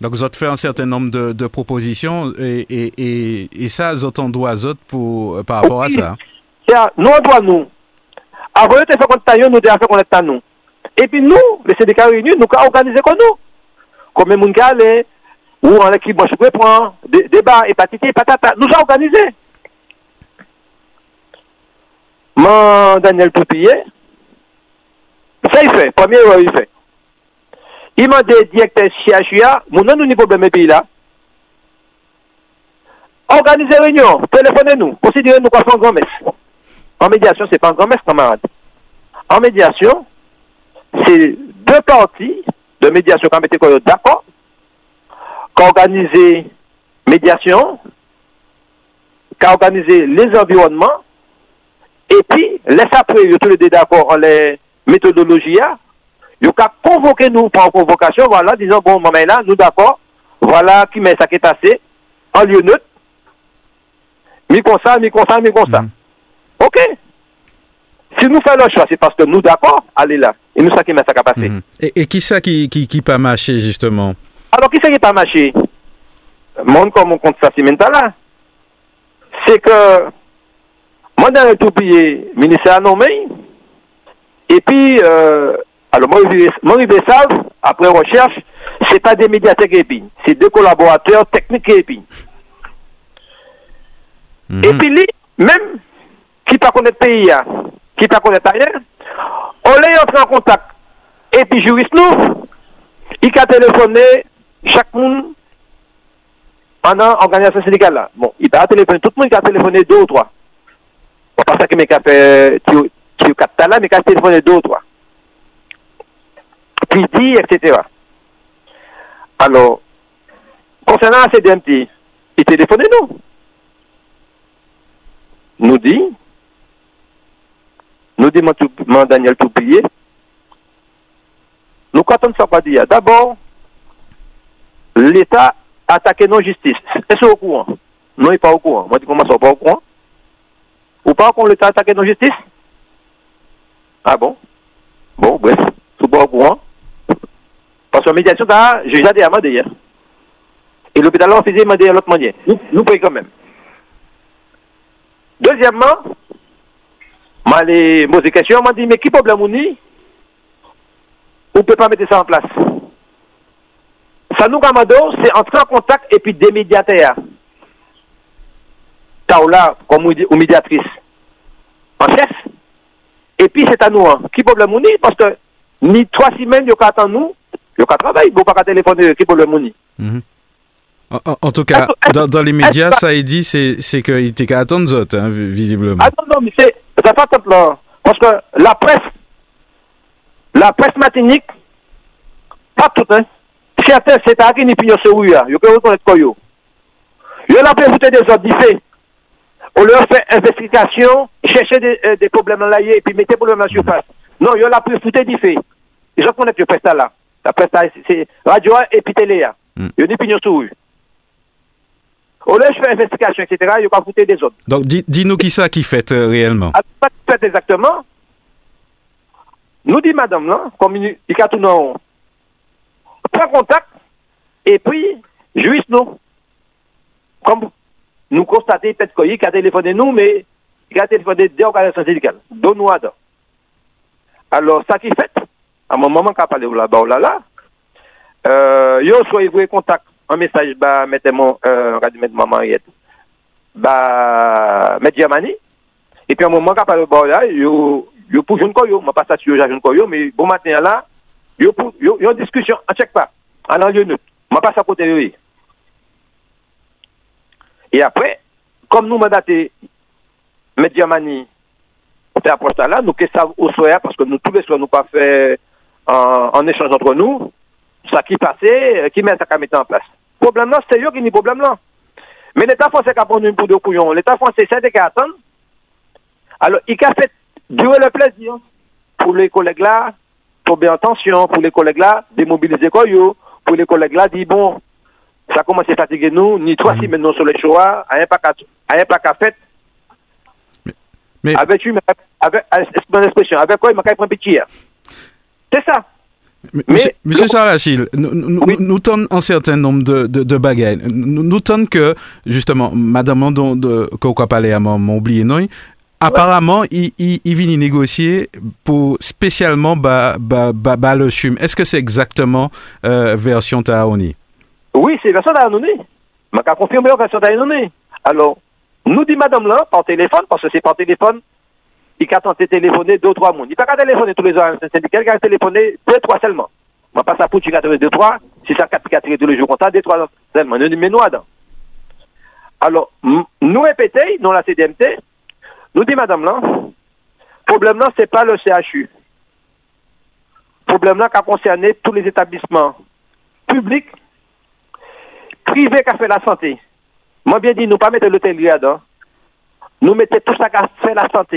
Donc, vous avez fait un certain nombre de, de propositions et, et, et, et ça, vous en doit pour, par rapport à ça. Nous, on doit nous Avon yo te fè konta yo, nou de a fè konta nou. Epi nou, le CDK reynou, nou ka organize kon nou. Kome moun ka ale, ou an ekip manchou kwe pran, deba, epatite, patata, nou sa organize. Man Daniel Poupiye, sa y fè, pwamye yo y fè. Iman de direkte CHUA, moun nan nou ni probleme pi la. Organize reynyon, telefone nou, konsidere nou kwa fon gomes. En médiation, c'est pas un grand messe, camarade. En médiation, c'est deux parties de médiation qui ont été d'accord, qui ont organisé médiation, qui ont organisé les environnements, et puis, laisse après, ils tous les deux d'accord en les méthodologies, ils ont convoqué nous pour convocation, voilà, disant, bon, moment là, nous d'accord, voilà qui met ça qui est passé, en lieu neutre, mi comme ça, mi comme ça, mi. Ok. Si nous faisons le choix, c'est parce que nous, d'accord, allez là. Et nous, ça qui met ça passer. Mm et, et, qui ça qui, qui, qui pas marché, justement? Alors, qui ça qui pas marché Monde comme on compte ça, c'est là. C'est que, moi, dans le tout pays, ministère nommé, et puis, euh, alors, moi, je savent, après recherche, c'est pas des médiateurs qui c'est deux collaborateurs techniques qui mm Et puis, lui, même, qui pas connaître pays, hein, qui t'a connaît rien, on l'a entré en contact. Et puis, juriste nous, il a téléphoné chaque monde pendant l'organisation syndicale. Bon, il a téléphoné, tout le monde a téléphoné deux ou trois. Bon, pas ça que mes fait, tu quatre là, mais il a téléphoné deux ou trois. Puis dit, etc. Alors, concernant la CDMT, il téléphonait nous. Nous dit, nous demandons Daniel Toupier, nous comptons ça pas dire. D'abord, l'État attaque nos justices. Est-ce au courant? Non, il n'est pas au courant. Moi, je dis comment pas au courant? Ou pas qu'on l'État attaque nos justices? Ah bon? Bon, bref, c'est pas au courant. Parce que la médiation, j'ai déjà à hier. Et l'hôpital on faisait demander à l'autre manière. Nous payons quand même. Deuxièmement, m'a les posé question, m'a dit, mais qui problème on y? On ne peut pas mettre ça en place. Ça nous Gamado, c'est entrer en contact et puis des médiateurs. Taoula, comme ou médiatrice, en chef. Et puis c'est à nous. Hein. Qui problème on y? Parce que ni trois semaines, il y a nous, il y a travailler, il pas téléphoner, qui problème on y? Mm-hmm. En, tout cas, dans, les médias, ça est dit, c'est qu'il était qu'à attendre autres, hein, visiblement. Ah non, non, mais c'est pas tant là. Parce que la presse, la presse matinique, pas tout, hein. Certains, c'est à qui n'y pignon ce oui, hein. Ils peuvent reconnaître quoi, yo? Ils ont fait des autres, On leur fait investigation, chercher des, euh, des problèmes là, et puis mettre des problèmes la surface. Non, ils ont pu foutre des faits. Ils ont connaître le presse là. La presse c'est radio et puis télé. Mm. Ils ont des pignons sur au lieu de faire investigation, etc., il a pas foutu des autres. Donc, dis-nous qui ça qui fait euh, réellement ah, Pas fait exactement. Nous dit madame, là, comme il y a tout non. Prends contact et puis, juste nous. Comme nous constatons peut-être qu'il a téléphoné nous, mais il a téléphoné des organisations syndicales. Donne-nous Alors, ça qui fait, à mon moment qu'a parlé là-bas, là, là, euh, yo soit vous contact un message bah mettez mon euh maman Henriette bah mettre Germany et puis un moment quand parle bon là yo yo pour jeune quoi yo m'a pas ça sur jeune quoi yo mais bon matin là yo pour yo yo discussion en check pas. En lieu neutre. M'a pas ça côté yo et après comme nous mandaté mettre Germany fait approche là nous que ça au soir parce que nous tous les soirs nous pas fait en, en échange entre nous ça qui passait, qui met ça à mettre en place problème là, c'est eux qui ont problème là. Mais l'État français a pris une poudre de couillon. L'État français, c'est qui attend. Alors, il a fait durer le plaisir pour les collègues là, pour bien attention, pour les collègues là, démobiliser quoi pour les collègues là, dit bon, ça commence à fatiguer nous, ni toi si maintenant sur les choix, à un pas qu'à fait. Mais, avec, avec, avec, expression, avec quoi il m'a qu'à prendre pitié. C'est ça. Mais, Monsieur Sarachil, nous, nous, nous un certain nombre de, de, de bagages. Nous, nous que, justement, Madame dont de à mon oublié non, apparemment, il, il, il vient négocier pour spécialement ba, ba, ba, ba le chum. Est-ce que c'est exactement euh, version Taoni Oui, c'est version Taoni. Je vais confirmer la version Taoni. Alors, nous dit Madame là, par téléphone, parce que c'est par téléphone, il a tenté de téléphoner deux, trois mois. Il n'a pas téléphoner tous les ans. C'est il a téléphoné deux, trois seulement. On va pas ça pour tu as deux, trois. Si ça quatre, quatre tous les jours, on deux, trois seulement. Nous, mais nous, Alors, nous répétons, dans la CDMT, nous dit madame là, problème là, c'est pas le CHU. Problème là qui a concerné tous les établissements publics, privés qui a fait la santé. Moi, bien dit, nous pas mettre l'hôtel là Nous mettons tout ça qui a fait la santé.